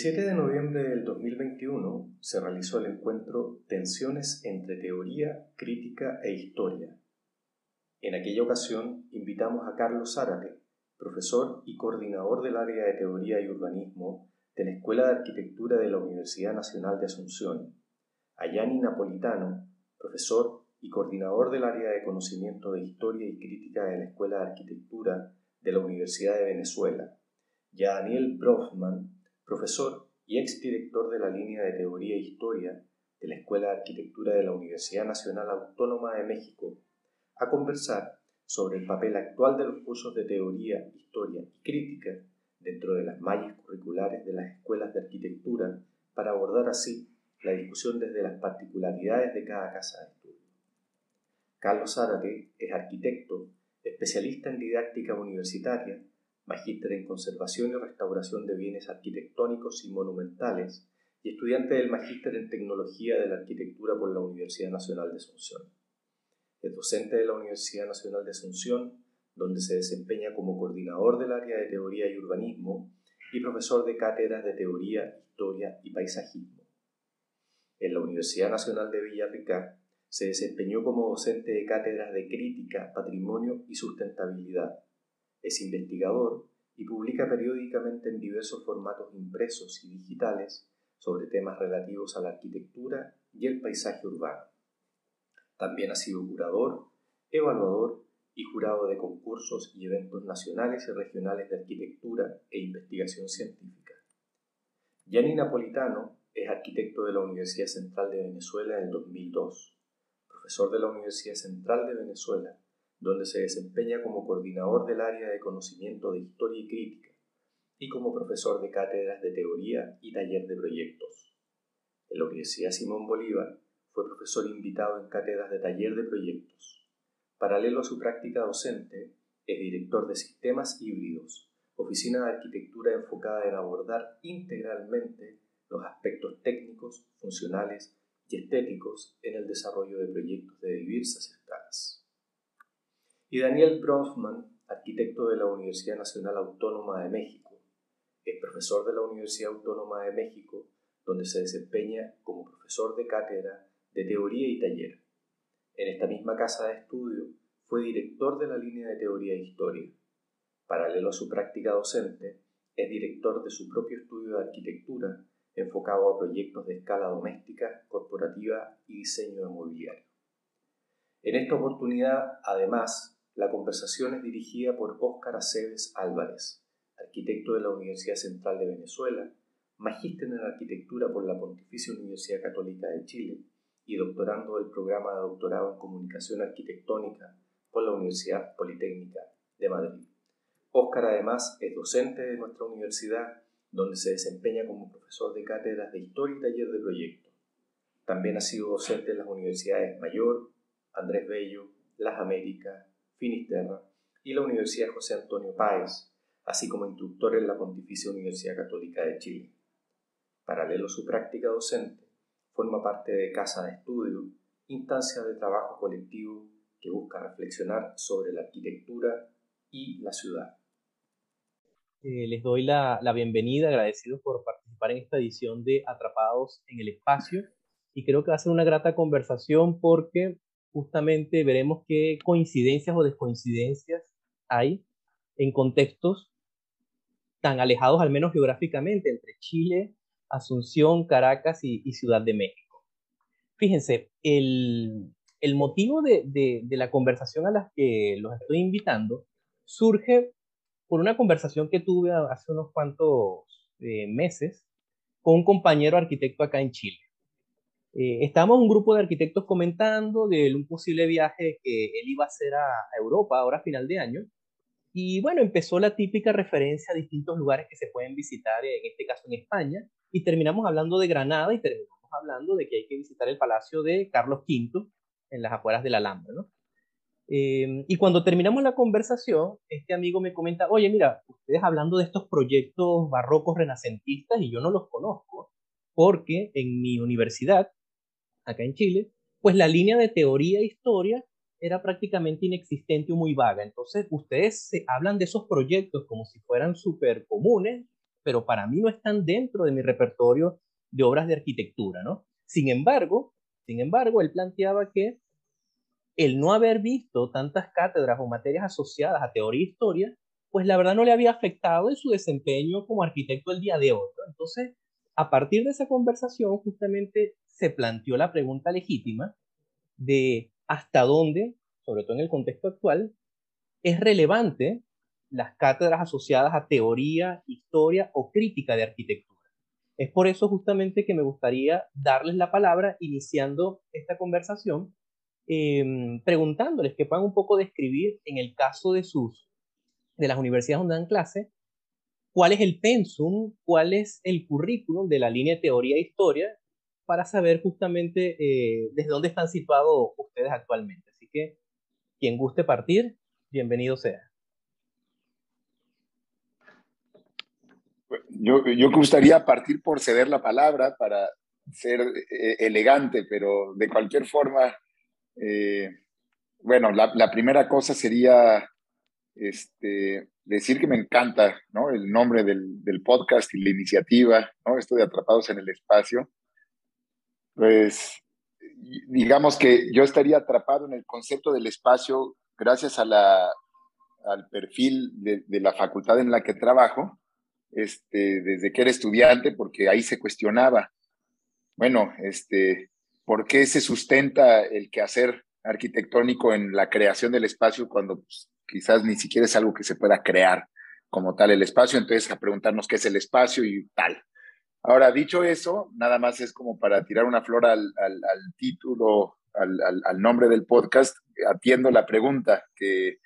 27 de noviembre del 2021 se realizó el encuentro Tensiones entre Teoría, Crítica e Historia. En aquella ocasión invitamos a Carlos Zárate, profesor y coordinador del área de Teoría y Urbanismo de la Escuela de Arquitectura de la Universidad Nacional de Asunción, a Yanni Napolitano, profesor y coordinador del área de Conocimiento de Historia y Crítica de la Escuela de Arquitectura de la Universidad de Venezuela, y a Daniel Brofman, profesor y exdirector de la línea de Teoría e Historia de la Escuela de Arquitectura de la Universidad Nacional Autónoma de México, a conversar sobre el papel actual de los cursos de Teoría, Historia y Crítica dentro de las mallas curriculares de las escuelas de arquitectura para abordar así la discusión desde las particularidades de cada casa de estudio. Carlos Zárate es arquitecto, especialista en didáctica universitaria magíster en conservación y restauración de bienes arquitectónicos y monumentales y estudiante del magíster en tecnología de la arquitectura por la Universidad Nacional de Asunción. Es docente de la Universidad Nacional de Asunción, donde se desempeña como coordinador del área de teoría y urbanismo y profesor de cátedras de teoría, historia y paisajismo. En la Universidad Nacional de Villarrica se desempeñó como docente de cátedras de crítica, patrimonio y sustentabilidad es investigador y publica periódicamente en diversos formatos impresos y digitales sobre temas relativos a la arquitectura y el paisaje urbano. También ha sido curador, evaluador y jurado de concursos y eventos nacionales y regionales de arquitectura e investigación científica. Gianni Napolitano es arquitecto de la Universidad Central de Venezuela en el 2002, profesor de la Universidad Central de Venezuela donde se desempeña como coordinador del área de conocimiento de historia y crítica y como profesor de cátedras de teoría y taller de proyectos. En la Universidad Simón Bolívar fue profesor invitado en cátedras de taller de proyectos. Paralelo a su práctica docente, es director de sistemas híbridos, oficina de arquitectura enfocada en abordar integralmente los aspectos técnicos, funcionales y estéticos en el desarrollo de proyectos de diversas escalas y Daniel Bronfman, arquitecto de la Universidad Nacional Autónoma de México. Es profesor de la Universidad Autónoma de México, donde se desempeña como profesor de cátedra de teoría y taller. En esta misma casa de estudio fue director de la línea de teoría e historia. Paralelo a su práctica docente, es director de su propio estudio de arquitectura enfocado a proyectos de escala doméstica, corporativa y diseño de mobiliario. En esta oportunidad, además, la conversación es dirigida por Óscar Aceves Álvarez, arquitecto de la Universidad Central de Venezuela, magíster en arquitectura por la Pontificia Universidad Católica de Chile y doctorando del programa de doctorado en comunicación arquitectónica por la Universidad Politécnica de Madrid. Óscar además es docente de nuestra universidad, donde se desempeña como profesor de cátedras de historia y taller de proyectos. También ha sido docente en las universidades Mayor, Andrés Bello, Las Américas, Finisterra y la Universidad José Antonio Páez, así como instructor en la Pontificia Universidad Católica de Chile. Paralelo a su práctica docente, forma parte de Casa de Estudio, instancia de trabajo colectivo que busca reflexionar sobre la arquitectura y la ciudad. Eh, les doy la, la bienvenida, agradecidos por participar en esta edición de Atrapados en el Espacio y creo que va a ser una grata conversación porque justamente veremos qué coincidencias o descoincidencias hay en contextos tan alejados, al menos geográficamente, entre Chile, Asunción, Caracas y, Ciudad de México. Fíjense, el, motivo de, la conversación a la que los estoy invitando surge por una conversación que tuve hace unos cuantos eh, meses con un compañero arquitecto acá en Chile. Eh, estábamos un grupo de arquitectos comentando de un posible viaje que él iba a hacer a, Europa ahora a final de año. Y bueno, empezó la típica referencia a distintos lugares que se pueden visitar, en este caso en España, y terminamos hablando de Granada y terminamos hablando de que hay que visitar el Palacio de Carlos V en las afueras de la Alhambra, ¿no? Em, y cuando terminamos la conversación, este amigo me comenta, oye, mira, ustedes hablando de estos proyectos barrocos renacentistas y yo no los conozco, porque en mi universidad acá en Chile, pues la línea de teoría e historia era prácticamente inexistente o muy vaga. Entonces, ustedes se hablan de esos proyectos como si fueran súper comunes, pero para mí no están dentro de mi repertorio de obras de arquitectura, ¿no? Sin embargo, sin embargo, él planteaba que el no haber visto tantas cátedras o materias asociadas a teoría e historia, pues la verdad no le había afectado en su desempeño como arquitecto el día de hoy. Entonces, a partir de esa conversación, justamente se planteó la pregunta legítima de hasta dónde, sobre todo en el contexto actual, es relevante las cátedras asociadas a teoría, historia o crítica de arquitectura. Es por eso justamente que me gustaría darles la palabra iniciando esta conversación, em, preguntándoles que puedan un poco describir en el caso de sus de las universidades donde dan clase, cuál es el pensum, cuál es el currículum de la línea teoría e historia para saber justamente eh, desde dónde están situados ustedes actualmente. Así que quien guste partir, bienvenido sea. Yo, yo gustaría partir por ceder la palabra para ser eh, elegante, pero de cualquier forma, eh, bueno, la, primera cosa sería este, decir que me encanta ¿no? el nombre del, del, podcast y la iniciativa, ¿no? esto de Atrapados en el Espacio. Pues digamos que yo estaría atrapado en el concepto del espacio gracias a la, al perfil de, la facultad en la que trabajo, este, desde que era estudiante, porque ahí se cuestionaba, bueno, este, ¿por qué se sustenta el quehacer arquitectónico en la creación del espacio cuando pues, quizás ni siquiera es algo que se pueda crear como tal el espacio? Entonces, a preguntarnos qué es el espacio y tal. Ahora, dicho eso, nada más es como para tirar una flor al, al, al título, al, al, nombre del podcast, atiendo la pregunta que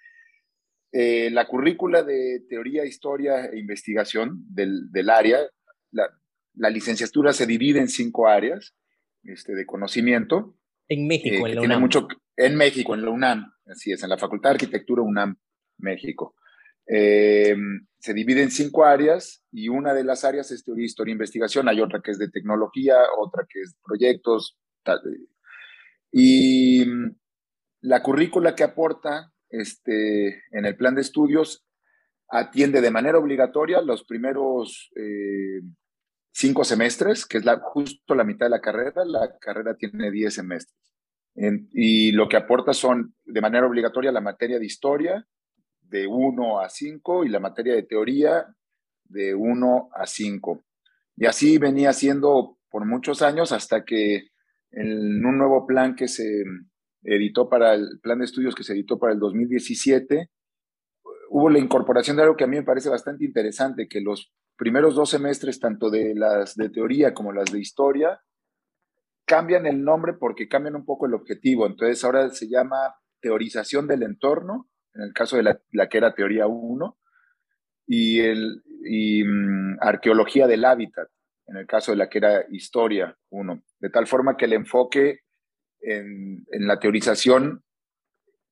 eh, la currícula de teoría, historia e investigación del, del área, la, la, licenciatura se divide en cinco áreas este, de conocimiento. En México, eh, en la tiene UNAM. Mucho, en México, en la UNAM, así es, en la Facultad de Arquitectura UNAM, México. Eh, se divide en cinco áreas y una de las áreas es teoría, historia e investigación, hay otra que es de tecnología, otra que es proyectos, y la currícula que aporta este, en el plan de estudios atiende de manera obligatoria los primeros eh, cinco semestres, que es la, justo la mitad de la carrera. La carrera tiene diez semestres. Y lo que aporta son de manera obligatoria la materia de historia de 1 a 5 y la materia de teoría de 1 a 5. Y así venía siendo por muchos años hasta que en un nuevo plan que se editó para el plan de estudios que se editó para el 2017, hubo la incorporación de algo que a mí me parece bastante interesante, que los primeros dos semestres, tanto de las de teoría como las de historia, cambian el nombre porque cambian un poco el objetivo. Entonces ahora se llama teorización del entorno, en el caso de la, que era teoría 1, y, el, y um, arqueología del hábitat, en el caso de la que era historia 1. De tal forma que el enfoque en, en, la teorización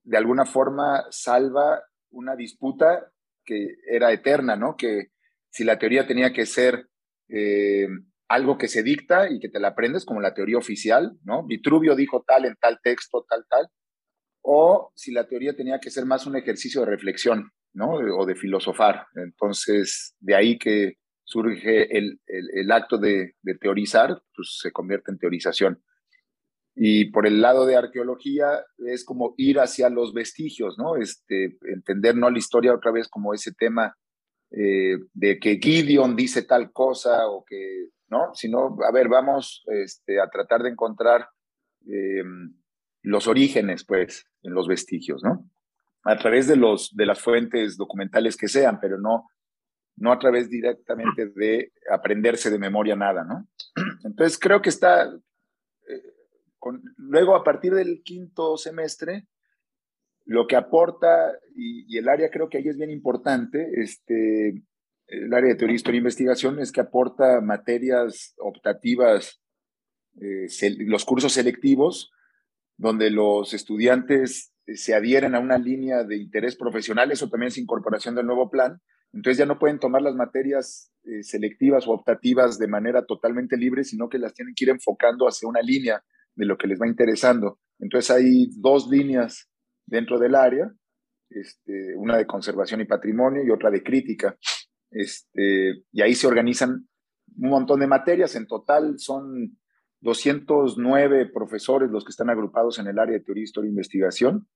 de alguna forma salva una disputa que era eterna, ¿no? Que si la teoría tenía que ser eh, algo que se dicta y que te la aprendes, como la teoría oficial, ¿no? Vitruvio dijo tal en tal texto, tal, tal, o si la teoría tenía que ser más un ejercicio de reflexión, ¿no? O de filosofar. Entonces, de ahí que surge el, el, acto de, teorizar, pues se convierte en teorización. Y por el lado de arqueología es como ir hacia los vestigios, ¿no? Este, entender no la historia otra vez como ese tema eh, de que Gideon dice tal cosa o que, ¿no? Sino, a ver, vamos este, a tratar de encontrar eh, los orígenes, pues, en los vestigios, ¿no? A través de, los, de las fuentes documentales que sean, pero no, no a través directamente de aprenderse de memoria nada, ¿no? Entonces creo que está, eh, luego a partir del quinto semestre, lo que aporta, y, y, el área creo que ahí es bien importante, este, el área de teoría, historia e investigación, es que aporta materias optativas, eh, los cursos selectivos, donde los estudiantes se adhieren a una línea de interés profesional, eso también es incorporación del nuevo plan, entonces ya no pueden tomar las materias eh, selectivas o optativas de manera totalmente libre, sino que las tienen que ir enfocando hacia una línea de lo que les va interesando. Entonces hay dos líneas dentro del área, este, una de conservación y patrimonio y otra de crítica. Este, y ahí se organizan un montón de materias. En total son 209 profesores los que están agrupados en el área de teoría, historia e investigación.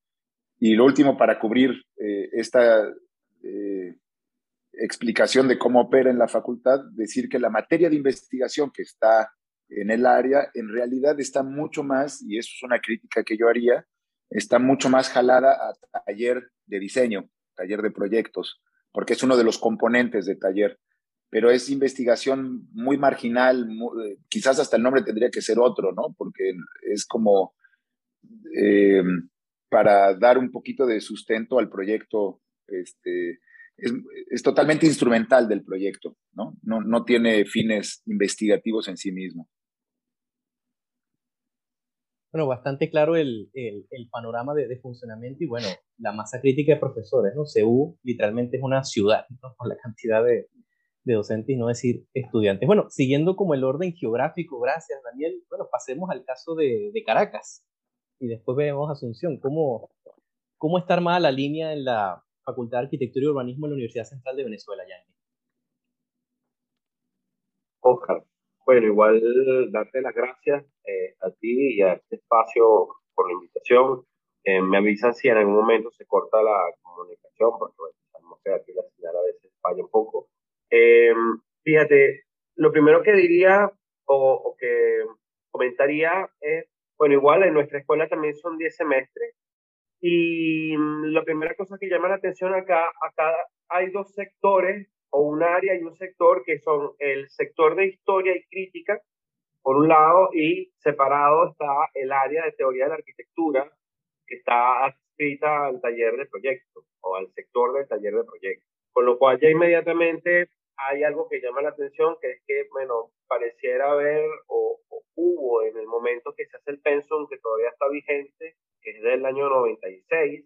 Y lo último, para cubrir eh, esta eh, explicación de cómo opera en la facultad, decir que la materia de investigación que está en el área en realidad está mucho más, y eso es una crítica que yo haría, está mucho más jalada a taller de diseño, taller de proyectos, porque es uno de los componentes de taller pero es investigación muy marginal, eh, quizás hasta el nombre tendría que ser otro, ¿no? Porque es como eh, para dar un poquito de sustento al proyecto, este, es, totalmente instrumental del proyecto, ¿no? ¿no? tiene fines investigativos en sí mismo. Bueno, bastante claro el, panorama de, funcionamiento y bueno, la masa crítica de profesores, ¿no? CEU literalmente es una ciudad, ¿no? Por la cantidad de, de docentes y no decir estudiantes. Bueno, siguiendo como el orden geográfico, gracias Daniel, bueno, pasemos al caso de, Caracas y después vemos Asunción. ¿Cómo, ¿Cómo está armada la línea en la Facultad de Arquitectura y Urbanismo de la Universidad Central de Venezuela, Yanni? Oscar, bueno, igual darte las gracias eh, a ti y a este espacio por la invitación. Eh, me avisan si en algún momento se corta la comunicación, porque bueno, sabemos que aquí la señal a veces falla un poco. Eh, fíjate, lo primero que diría o, que comentaría es, bueno, igual en nuestra escuela también son 10 semestres y mm, la primera cosa que llama la atención acá, acá hay dos sectores o un área y un sector que son el sector de historia y crítica, por un lado, y separado está el área de teoría de la arquitectura, que está adscrita al taller de proyecto o al sector del taller de proyecto. Con lo cual ya inmediatamente hay algo que llama la atención, que es que, bueno, pareciera haber o, hubo en el momento que se hace el pensum, que todavía está vigente, que es del año 96.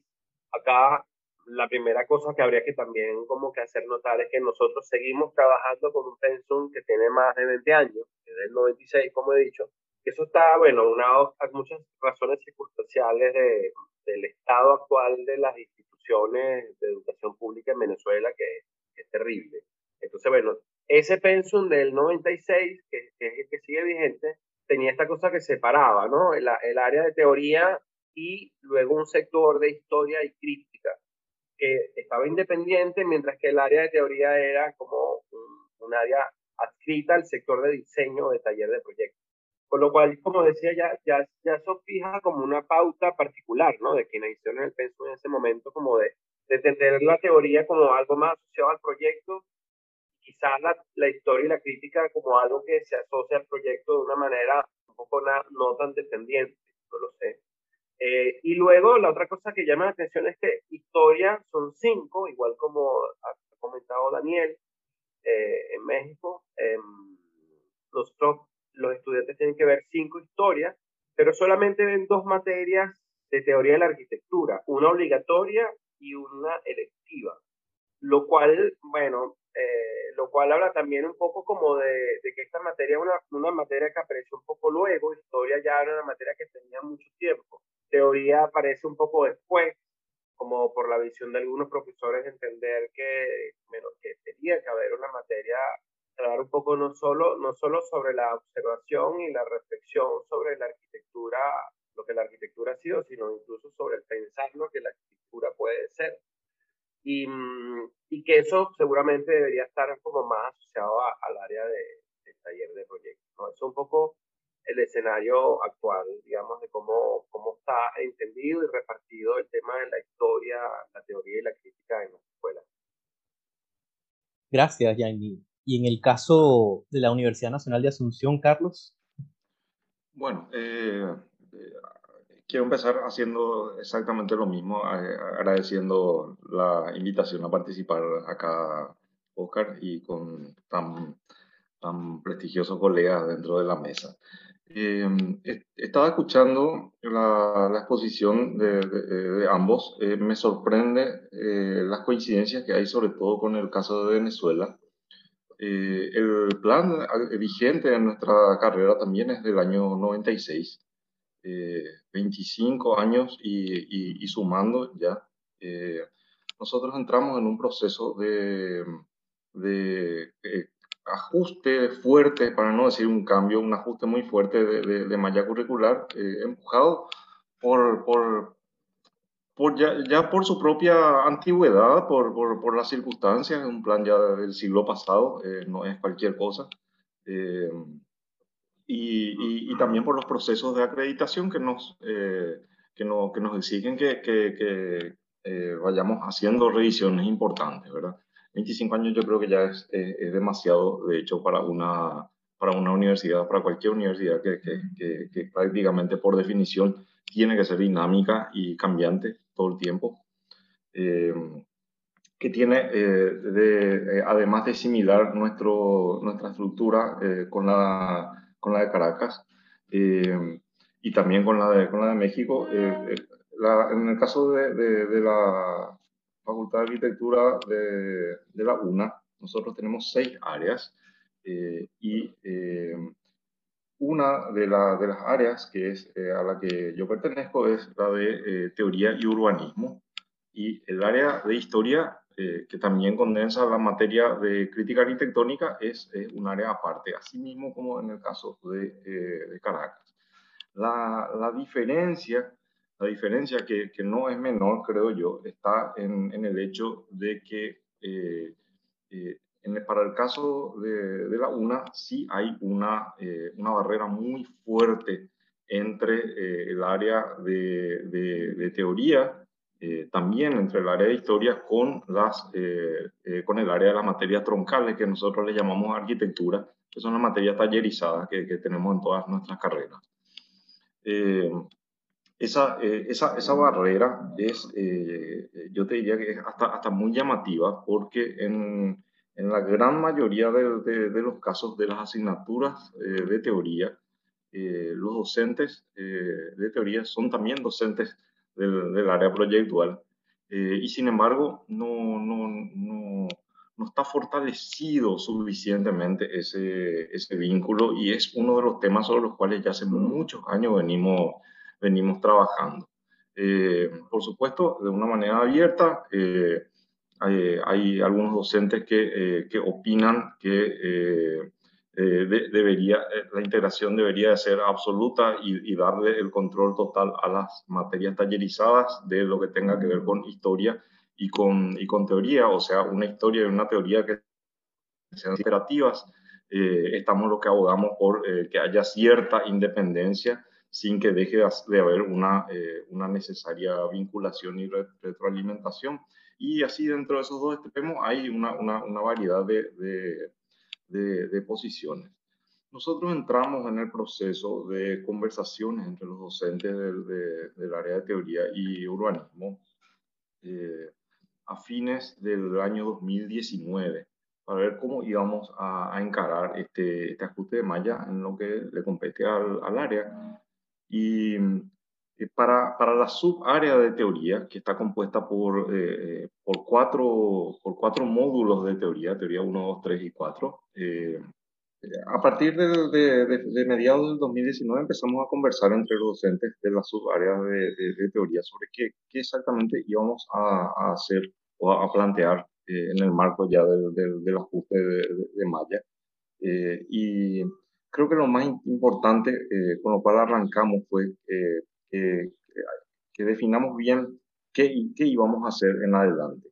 Acá la primera cosa que habría que también como que hacer notar es que nosotros seguimos trabajando con un pensum que tiene más de 20 años, que es del 96, como he dicho. Eso está, bueno, unado a muchas razones circunstanciales de, del estado actual de las instituciones de educación pública en Venezuela, que es terrible. Entonces, bueno, ese pensum del 96, que, es el que sigue vigente, tenía esta cosa que separaba, ¿no? El, el, área de teoría y luego un sector de historia y crítica, que estaba independiente, mientras que el área de teoría era como un, área adscrita al sector de diseño de taller de proyectos. Con lo cual, como decía, ya, ya, ya eso fija como una pauta particular, ¿no? De quienes hicieron el pensum en ese momento, como de, de entender la teoría como algo más asociado al proyecto quizás la, la, historia y la crítica como algo que se asocia al proyecto de una manera un poco no tan dependiente, no lo sé. Eh, y luego la otra cosa que llama la atención es que historia son cinco, igual como ha comentado Daniel, eh, en México. Em, nosotros, los estudiantes tienen que ver cinco historias, pero solamente ven dos materias de teoría de la arquitectura, una obligatoria y una electiva, lo cual, bueno, eh, lo cual habla también un poco como de, que esta materia es una, una, materia que apareció un poco luego, historia ya era una materia que tenía mucho tiempo, teoría aparece un poco después, como por la visión de algunos profesores entender que, bueno, que tenía que haber una materia hablar un poco no solo, no solo sobre la observación y la reflexión sobre la arquitectura, lo que la arquitectura ha sido, sino incluso sobre el pensar lo que la arquitectura puede ser. Y, y que eso seguramente debería estar como más asociado al área de, del taller de proyectos. ¿no? Es un poco el escenario actual, digamos, de cómo, cómo está entendido y repartido el tema de la historia, la teoría y la crítica en la escuela. Gracias, Yanni. Y en el caso de la Universidad Nacional de Asunción, Carlos. Bueno, eh, quiero empezar haciendo exactamente lo mismo, agradeciendo la invitación a participar acá, Oscar, y con tan, tan prestigiosos colegas dentro de la mesa. Em, estaba escuchando la, la exposición de, de, ambos. Eh, me sorprende eh, las coincidencias que hay, sobre todo con el caso de Venezuela. Eh, el plan vigente en nuestra carrera también es del año 96 25 eh, años y, sumando ya, eh, nosotros entramos en un proceso de, de ajuste fuerte, para no decir un cambio, un ajuste muy fuerte de, de, malla curricular, empujado por, por, por ya, ya, por su propia antigüedad, por, por, por, las circunstancias, un plan ya del siglo pasado, no es cualquier cosa. Y, y, también por los procesos de acreditación que nos, que, no, que nos exigen que, que, que eh, vayamos haciendo revisiones importantes, ¿verdad? 25 años yo creo que ya es, es, demasiado, de hecho, para una, para una universidad, para cualquier universidad que, que, prácticamente por definición tiene que ser dinámica y cambiante todo el tiempo. Eh, que tiene, eh, de, además de similar nuestro, nuestra estructura con, la, con la de Caracas, y también con la de, con la de México. Eh, eh, la, en el caso de, de, la Facultad de Arquitectura de, de, la UNA, nosotros tenemos seis áreas eh, y una de, la, de, las áreas que es a la que yo pertenezco es la de teoría y urbanismo y el área de historia que también condensa la materia de crítica arquitectónica es, un área aparte, así mismo como en el caso de, de Caracas. La, la diferencia, la diferencia que, que, no es menor, creo yo, está en, en el hecho de que eh, eh, en para el caso de, de, la UNA sí hay una, eh, una barrera muy fuerte entre el área de, de teoría, también entre el área de historia con, las, con el área de las materias troncales que nosotros le llamamos arquitectura, que son las materias tallerizadas que, que tenemos en todas nuestras carreras. Eh, esa, eh, esa, esa, barrera es, eh, yo te diría que es hasta, hasta muy llamativa porque en, en la gran mayoría de, de, los casos de las asignaturas de teoría, los docentes de teoría son también docentes del, del área proyectual y sin embargo no, no, no, no está fortalecido suficientemente ese, ese vínculo y es uno de los temas sobre los cuales ya hace muchos años venimos, venimos trabajando. Eh, por supuesto, de una manera abierta, eh, hay, algunos docentes que, eh, que opinan que debería, la integración debería ser absoluta y, y, darle el control total a las materias tallerizadas de lo que tenga que ver con historia y con, y con teoría, o sea, una historia y una teoría que sean operativas, eh, estamos lo que abogamos por eh, que haya cierta independencia sin que deje de haber una, eh, una necesaria vinculación y retroalimentación. Y así dentro de esos dos extremos hay una, una, una variedad de, de, de, posiciones. Nosotros entramos en el proceso de conversaciones entre los docentes del, del área de teoría y urbanismo. Eh, a fines del año 2019 para ver cómo íbamos a, encarar este, este, ajuste de malla en lo que le compete al, al área. Y para, para, la subárea de teoría, que está compuesta por, eh, por, cuatro, por cuatro módulos de teoría, teoría 1, 2, 3 y 4, eh, a partir de, de, de, mediados del 2019 empezamos a conversar entre los docentes de las subáreas de, de teoría sobre qué, qué, exactamente íbamos a, a hacer o a, plantear eh, en el marco ya del ajuste de, malla. Eh, y creo que lo más importante eh, con lo cual arrancamos fue que, definamos bien qué, qué íbamos a hacer en adelante.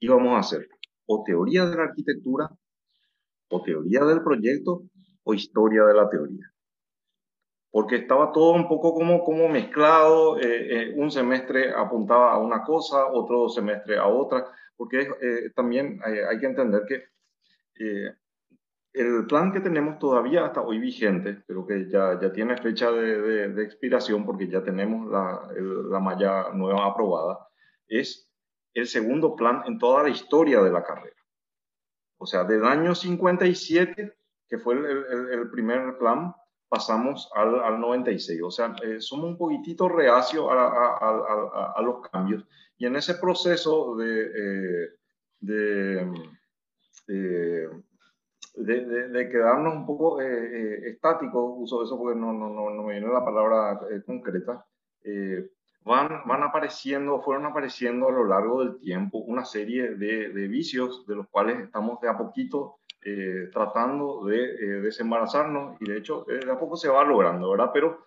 Íbamos a hacer o teoría de la arquitectura o teoría del proyecto o historia de la teoría. Porque estaba todo un poco como, como mezclado, eh, eh, un semestre apuntaba a una cosa, otro semestre a otra, porque eh, también hay que entender que el plan que tenemos todavía hasta hoy vigente, pero que ya, ya tiene fecha de, de, expiración porque ya tenemos la, la malla nueva aprobada, es el segundo plan en toda la historia de la carrera. O sea, del año 57, que fue el, el, primer plan, pasamos al, al 96. O sea, eh, somos un poquitito reacios a, a, a, a, los cambios. Y en ese proceso de, eh, de, eh, de, de, quedarnos un poco estáticos, uso eso porque no, no, no, no me viene la palabra concreta, van, van apareciendo, fueron apareciendo a lo largo del tiempo una serie de, de vicios de los cuales estamos de a poquito eh, tratando de eh, desembarazarnos y de hecho de a poco se va logrando, ¿verdad? Pero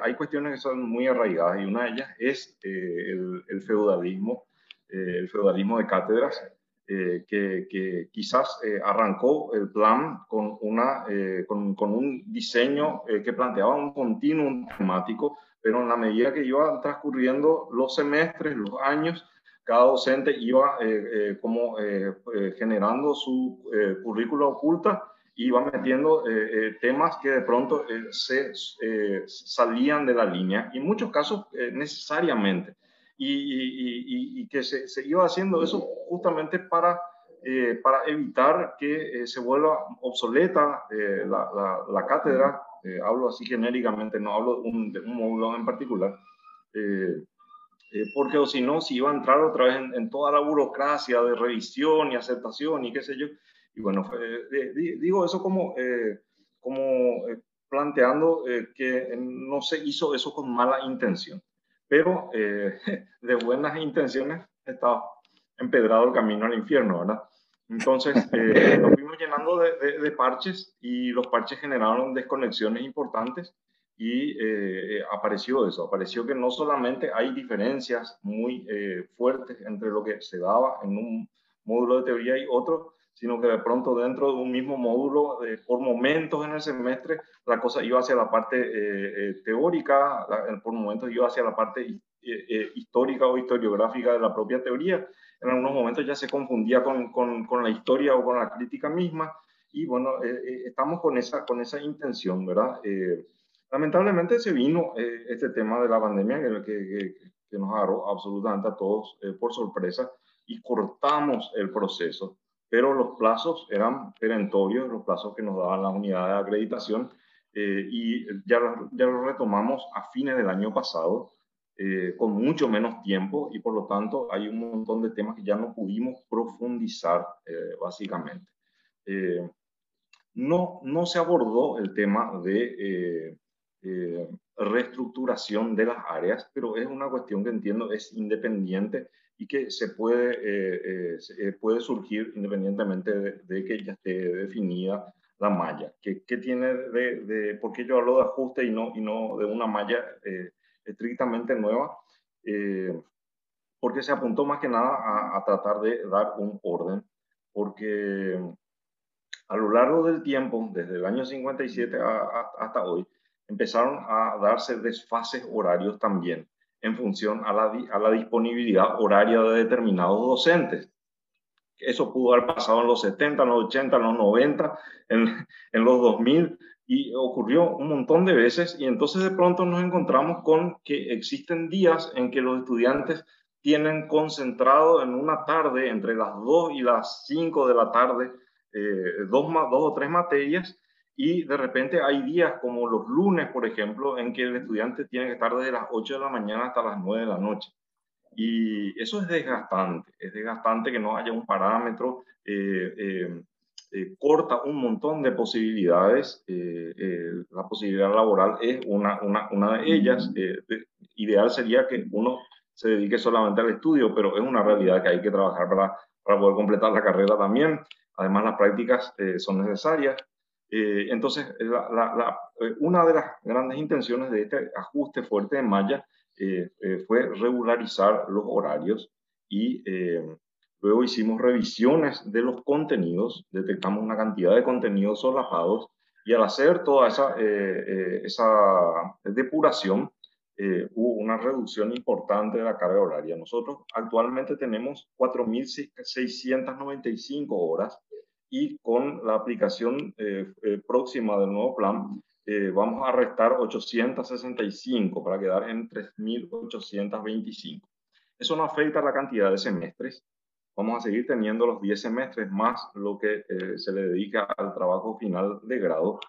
hay cuestiones que son muy arraigadas y una de ellas es el, el, feudalismo, el feudalismo de cátedras, que, que, quizás arrancó el plan con, una, con, con, un diseño que planteaba un continuum temático pero en la medida que iban transcurriendo los semestres, los años, cada docente iba eh, eh, como eh, generando su currícula oculta, iba metiendo temas que de pronto se salían de la línea, y en muchos casos necesariamente, y, y, que se, se, iba haciendo eso justamente para, para evitar que se vuelva obsoleta la, la, la cátedra eh, hablo así genéricamente, no hablo de un, módulo en particular, eh, eh, porque o si no, si iba a entrar otra vez en, toda la burocracia de revisión y aceptación y qué sé yo. Y bueno, digo eso como, como planteando que no se hizo eso con mala intención, pero de buenas intenciones estaba empedrado el camino al infierno, ¿verdad? Entonces, eh, nos fuimos llenando de, parches y los parches generaron desconexiones importantes y eh, apareció eso, apareció que no solamente hay diferencias muy eh, fuertes entre lo que se daba en un módulo de teoría y otro, sino que de pronto dentro de un mismo módulo, por momentos en el semestre, la cosa iba hacia la parte teórica, por momentos iba hacia la parte histórica o historiográfica de la propia teoría, en algunos momentos ya se confundía con, con, la historia o con la crítica misma. Y bueno, eh, eh, estamos con esa, con esa intención, ¿verdad? Eh, lamentablemente se vino este tema de la pandemia que, que, que nos agarró absolutamente a todos por sorpresa y cortamos el proceso, pero los plazos eran perentorios, los plazos que nos daban las unidades de acreditación, y ya, ya lo retomamos a fines del año pasado. Eh, con mucho menos tiempo y por lo tanto hay un montón de temas que ya no pudimos profundizar eh, básicamente. Eh, no, no se abordó el tema de reestructuración de las áreas, pero es una cuestión que entiendo es independiente y que se puede, puede surgir independientemente de, que ya esté definida la malla. ¿Qué, qué tiene de, de, por qué yo hablo de ajuste y no, y no de una malla estrictamente nueva, eh, porque se apuntó más que nada a, tratar de dar un orden, porque a lo largo del tiempo, desde el año 57 hasta hoy, empezaron a darse desfases horarios también en función a la, a la disponibilidad horaria de determinados docentes. Eso pudo haber pasado en los 70, en los 80, en los 90, en, en los 2000, y ocurrió un montón de veces y entonces de pronto nos encontramos con que existen días en que los estudiantes tienen concentrado en una tarde entre las 2 y las 5 de la tarde eh, dos, dos o tres materias y de repente hay días como los lunes, por ejemplo, en que el estudiante tiene que estar desde las 8 de la mañana hasta las 9 de la noche. Y eso es desgastante, es desgastante que no haya un parámetro eh, eh, eh, corta un montón de posibilidades. Eh, eh, la posibilidad laboral es una, una, una de ellas. ideal sería que uno se dedique solamente al estudio, pero es una realidad que hay que trabajar para, para poder completar la carrera también. Además, las prácticas son necesarias. Entonces, la, la, una de las grandes intenciones de este ajuste fuerte de malla fue regularizar los horarios y Luego hicimos revisiones de los contenidos, detectamos una cantidad de contenidos solapados y al hacer toda esa, eh, eh, esa depuración, eh, hubo una reducción importante de la carga horaria. Nosotros actualmente tenemos 4.695 horas y con la aplicación próxima del nuevo plan vamos a restar 865 para quedar en 3.825. Eso no afecta la cantidad de semestres, vamos a seguir teniendo los 10 semestres más lo que eh, se le dedica al trabajo final de grado,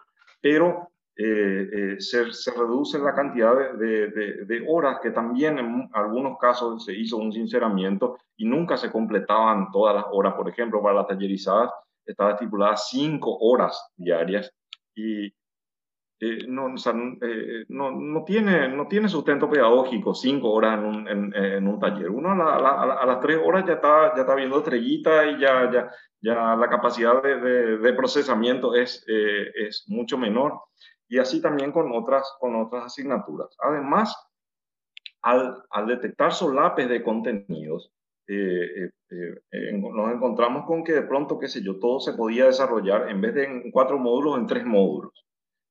pero eh, eh, se, se, reduce la cantidad de, de, de, horas que también en algunos casos se hizo un sinceramiento y nunca se completaban todas las horas. Por ejemplo, para las tallerizadas estaba estipulada 5 horas diarias y eh, no, eh, no, no, tiene, no tiene sustento pedagógico cinco horas en un, en, en un taller. Uno a, las tres horas ya está, ya está viendo estrellita y ya, ya, ya la capacidad de, de, procesamiento es, eh, es mucho menor. Y así también con otras, con otras asignaturas. Además, al, al detectar solapes de contenidos, nos encontramos con que de pronto, qué sé yo, todo se podía desarrollar en vez de en cuatro módulos, en tres módulos.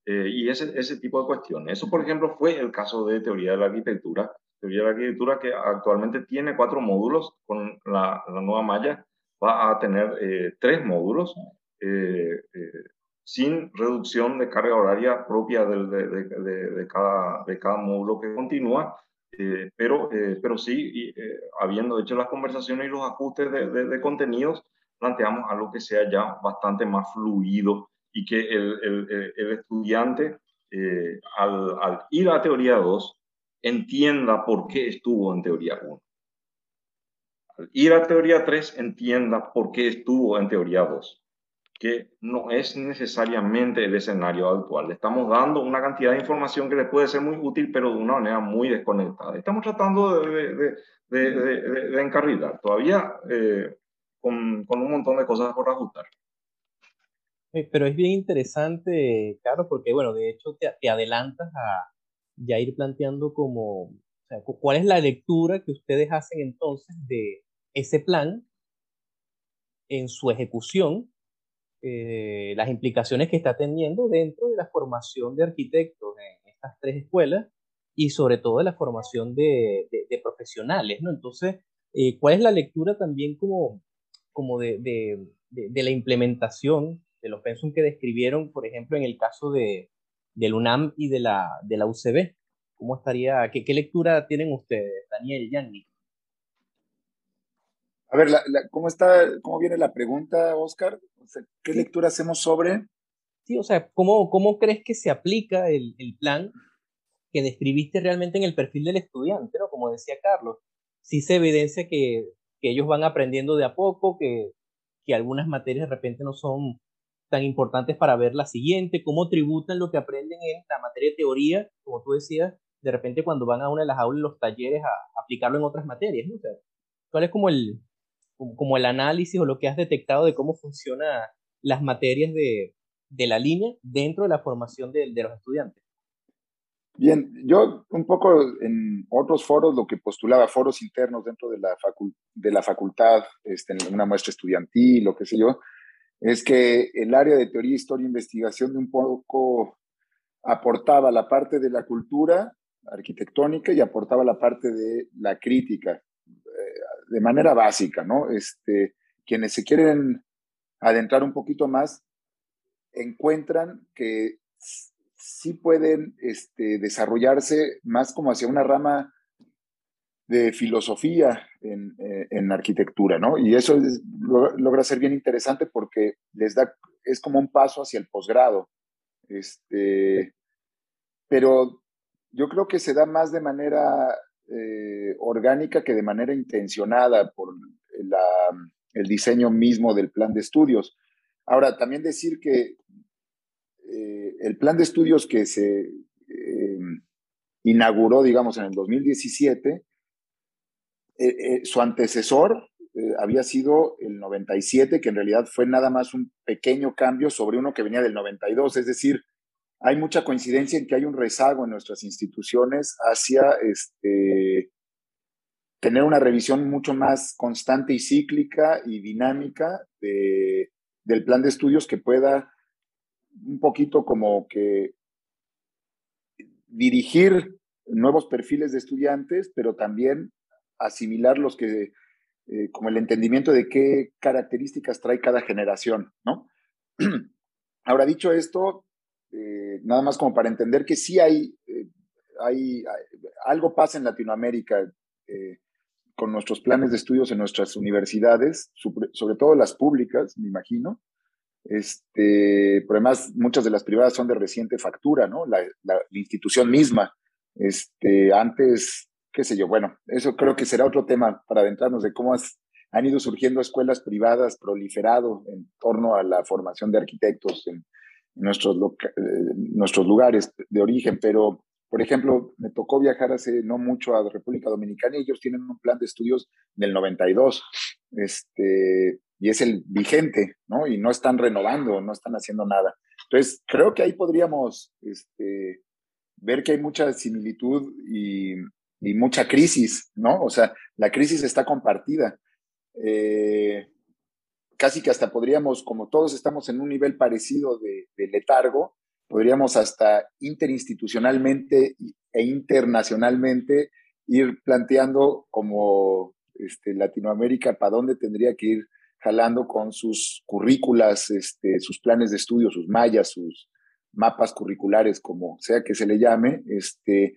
Eh, y ese, ese tipo de cuestiones. Eso, por ejemplo, fue el caso de teoría de la arquitectura. Teoría de la arquitectura que actualmente tiene cuatro módulos, con la, la nueva malla va a tener eh, tres módulos eh, sin reducción de carga horaria propia de, de, de, cada, de cada módulo que continúa, pero, pero sí, habiendo hecho las conversaciones y los ajustes de, contenidos, planteamos algo que sea ya bastante más fluido y que el, el, el estudiante eh, al, al, ir a teoría 2 entienda por qué estuvo en teoría 1. Al ir a teoría 3 entienda por qué estuvo en teoría 2, que no es necesariamente el escenario actual. Le estamos dando una cantidad de información que le puede ser muy útil, pero de una manera muy desconectada. Estamos tratando de, de, de, de encarrilar, todavía eh, con, con un montón de cosas por ajustar. Eh, pero es bien interesante, claro, porque bueno, de hecho te, te adelantas a ya ir planteando como, o sea, cuál es la lectura que ustedes hacen entonces de ese plan en su ejecución, eh, las implicaciones que está teniendo dentro de la formación de arquitectos en estas tres escuelas y sobre todo de la formación de, de, profesionales, ¿no? Entonces, eh, ¿cuál es la lectura también como, como de, de la implementación de los pensum que describieron, por ejemplo, en el caso de, del UNAM y de la, de la UCB. ¿Cómo estaría, qué, qué lectura tienen ustedes, Daniel, Yanni? A ver, ¿cómo, está, ¿cómo viene la pregunta, Oscar? ¿Qué lectura hacemos sobre? Sí, o sea, ¿cómo, cómo crees que se aplica el, el plan que describiste realmente en el perfil del estudiante, ¿no? Como decía Carlos, sí se evidencia que, que ellos van aprendiendo de a poco, que, que algunas materias de repente no son tan importantes para ver la siguiente, cómo tributan lo que aprenden en la materia de teoría, como tú decías, de repente cuando van a una de las aulas, los talleres, a aplicarlo en otras materias, ¿no? O sea, ¿cuál es como el, como el análisis o lo que has detectado de cómo funcionan las materias de, de la línea dentro de la formación de, los estudiantes? Bien, yo un poco en otros foros lo que postulaba, foros internos dentro de la, de la facultad, este, en una muestra estudiantil, lo que sé yo, es que el área de teoría, historia e investigación de un poco aportaba la parte de la cultura arquitectónica y aportaba la parte de la crítica de manera básica, ¿no? Este, quienes se quieren adentrar un poquito más encuentran que sí pueden este, desarrollarse más como hacia una rama de filosofía en, eh, en arquitectura, ¿no? Y eso logra ser bien interesante porque les da, es como un paso hacia el posgrado. Este, pero yo creo que se da más de manera eh, orgánica que de manera intencionada por el diseño mismo del plan de estudios. Ahora, también decir que eh, el plan de estudios que se inauguró, digamos, en el 2017, eh, eh, su antecesor eh, había sido el 97, que en realidad fue nada más un pequeño cambio sobre uno que venía del 92. Es decir, hay mucha coincidencia en que hay un rezago en nuestras instituciones hacia este, tener una revisión mucho más constante y cíclica y dinámica de, del plan de estudios que pueda un poquito como que dirigir nuevos perfiles de estudiantes, pero también asimilar los que, eh, como el entendimiento de qué características trae cada generación, ¿no? Ahora, dicho esto, eh, nada más como para entender que sí hay, eh, hay, algo pasa en Latinoamérica con nuestros planes de estudios en nuestras universidades, sobre, todo las públicas, me imagino. Este, pero además, muchas de las privadas son de reciente factura, ¿no? La, institución misma. Este, antes qué sé yo, bueno, eso creo que será otro tema para adentrarnos de cómo han ido surgiendo escuelas privadas proliferado en torno a la formación de arquitectos nuestros, nuestros lugares de origen, pero por ejemplo, me tocó viajar hace no mucho a República Dominicana y ellos tienen un plan de estudios del 92, este, y es el vigente, ¿no? Y no están renovando, no están haciendo nada. Entonces, creo que ahí podríamos este, ver que hay mucha similitud y, y, mucha crisis, ¿no? O sea, la crisis está compartida. Eh, casi que hasta podríamos, como todos estamos en un nivel parecido de, de letargo, podríamos hasta interinstitucionalmente e internacionalmente ir planteando como este, Latinoamérica para dónde tendría que ir jalando con sus currículas, este, sus planes de estudio, sus mallas, sus mapas curriculares, como sea que se le llame, este,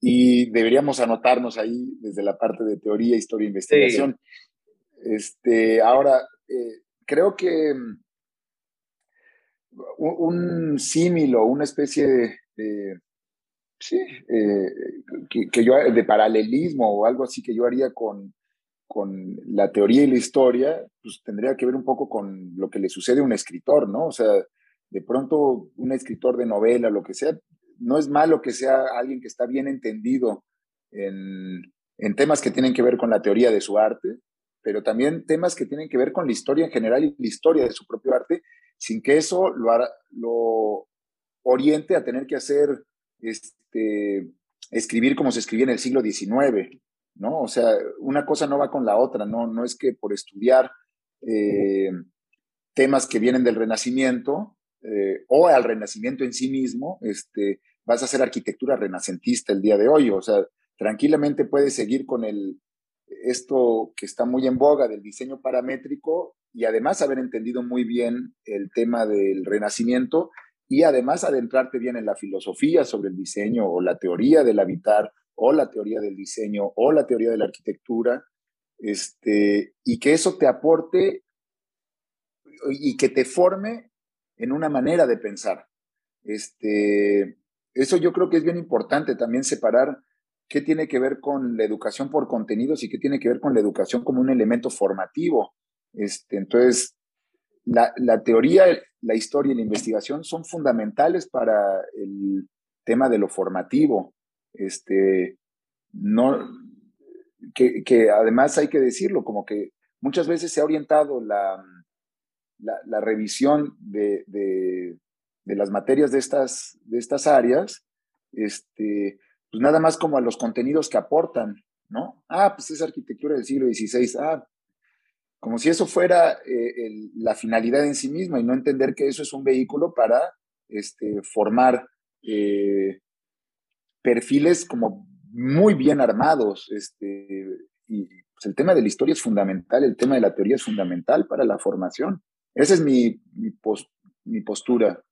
y deberíamos anotarnos ahí desde la parte de teoría, historia e investigación. Este, ahora, eh, creo que un, símil o una especie de, eh, que, yo, de paralelismo o algo así que yo haría con, con la teoría y la historia, pues tendría que ver un poco con lo que le sucede a un escritor, ¿no? O sea, de pronto un escritor de novela, lo que sea, no es malo que sea alguien que está bien entendido en, en temas que tienen que ver con la teoría de su arte, pero también temas que tienen que ver con la historia en general y la historia de su propio arte sin que eso lo, oriente a tener que hacer, este, escribir como se escribía en el siglo XIX, ¿no? O sea, una cosa no va con la otra, no, no es que por estudiar eh, temas que vienen del Renacimiento eh, o al Renacimiento en sí mismo, este, vas a hacer arquitectura renacentista el día de hoy, o sea, tranquilamente puedes seguir con el, esto que está muy en boga del diseño paramétrico y además haber entendido muy bien el tema del renacimiento y además adentrarte bien en la filosofía sobre el diseño o la teoría del habitar o la teoría del diseño o la teoría de la arquitectura, este, y que eso te aporte y que te forme en una manera de pensar. Este, eso yo creo que es bien importante también separar qué tiene que ver con la educación por contenidos y qué tiene que ver con la educación como un elemento formativo. Este, entonces, la, teoría, la historia y la investigación son fundamentales para el tema de lo formativo. Este, no, que, además hay que decirlo, como que muchas veces se ha orientado la, la, revisión de, de, las materias de estas, de estas áreas, este, pues nada más como a los contenidos que aportan, ¿no? Ah, pues es arquitectura del siglo XVI, ah, como si eso fuera eh, la finalidad en sí misma y no entender que eso es un vehículo para este, formar eh, perfiles como muy bien armados. Este, y pues, el tema de la historia es fundamental, el tema de la teoría es fundamental para la formación. Esa es mi, mi, postura.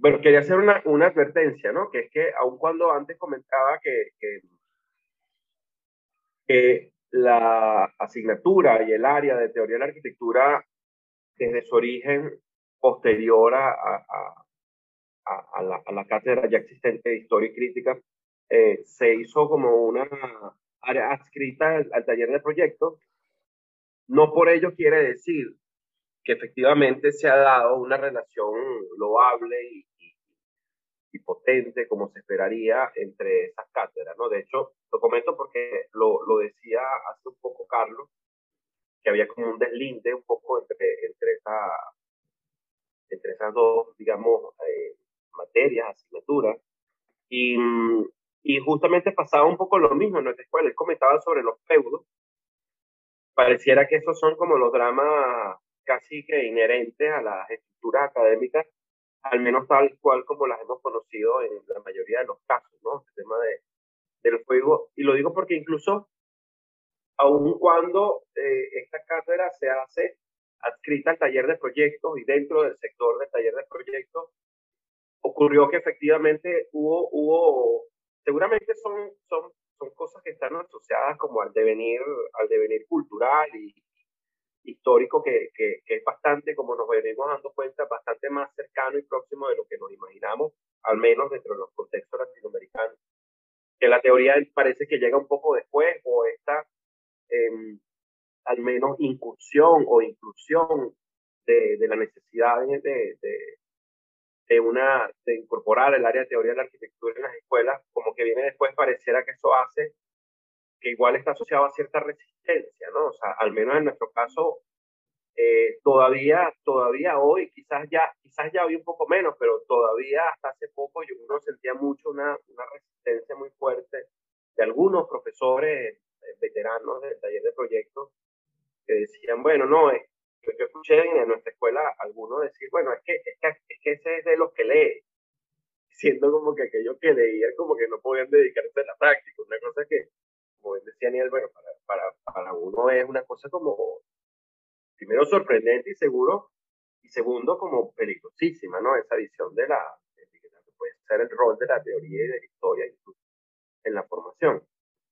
Bueno, quería hacer una, una, advertencia, ¿no? Que es que aun cuando antes comentaba que, que, que la asignatura y el área de teoría de la arquitectura desde su origen posterior a, a, a, la, a la, cátedra ya existente de historia y crítica, eh, se hizo como una área adscrita al, taller de proyectos. No por ello quiere decir que efectivamente se ha dado una relación loable y, y potente como se esperaría entre esas cátedras, ¿no? De hecho, lo comento porque lo, lo decía hace un poco Carlos, que había como un deslinde un poco entre, entre, esa, entre esas dos, digamos, eh, materias, asignaturas, y, y justamente pasaba un poco lo mismo en nuestra escuela. Él comentaba sobre los feudos. Pareciera que esos son como los dramas casi que inherentes a las estructuras académicas al menos tal cual como las hemos conocido en la mayoría de los casos, ¿no? El tema de, del fuego. Y lo digo porque incluso, aun cuando eh, esta cátedra se hace adscrita al taller de proyectos y dentro del sector del taller de proyectos, ocurrió que efectivamente hubo, hubo seguramente son, son, son cosas que están asociadas como al devenir, al devenir cultural y, histórico que, que, es bastante, como nos venimos dando cuenta, bastante más cercano y próximo de lo que nos imaginamos, al menos dentro de los contextos latinoamericanos. Que la teoría parece que llega un poco después o esta, em, al menos, incursión o inclusión de, de la necesidad de, de, una, de incorporar el área de teoría de la arquitectura en las escuelas, como que viene después, pareciera que eso hace que igual está asociado a cierta resistencia, ¿no? O sea, al menos en nuestro caso, eh, todavía, todavía hoy, quizás ya, quizás ya hoy un poco menos, pero todavía hasta hace poco yo uno sentía mucho una, resistencia muy fuerte de algunos profesores eh, veteranos del taller de proyectos que decían, bueno, no, es, yo, yo, escuché en nuestra escuela algunos decir, bueno, es que, es que, es que ese es de los que lee, siendo como que aquellos que leían como que no podían dedicarse a la práctica, una cosa que, como decía Daniel, bueno, para, para, para uno es una cosa como, primero sorprendente y seguro, y segundo como peligrosísima, ¿no? Esa visión de la, que puede ser el rol de la teoría y de la historia en la formación.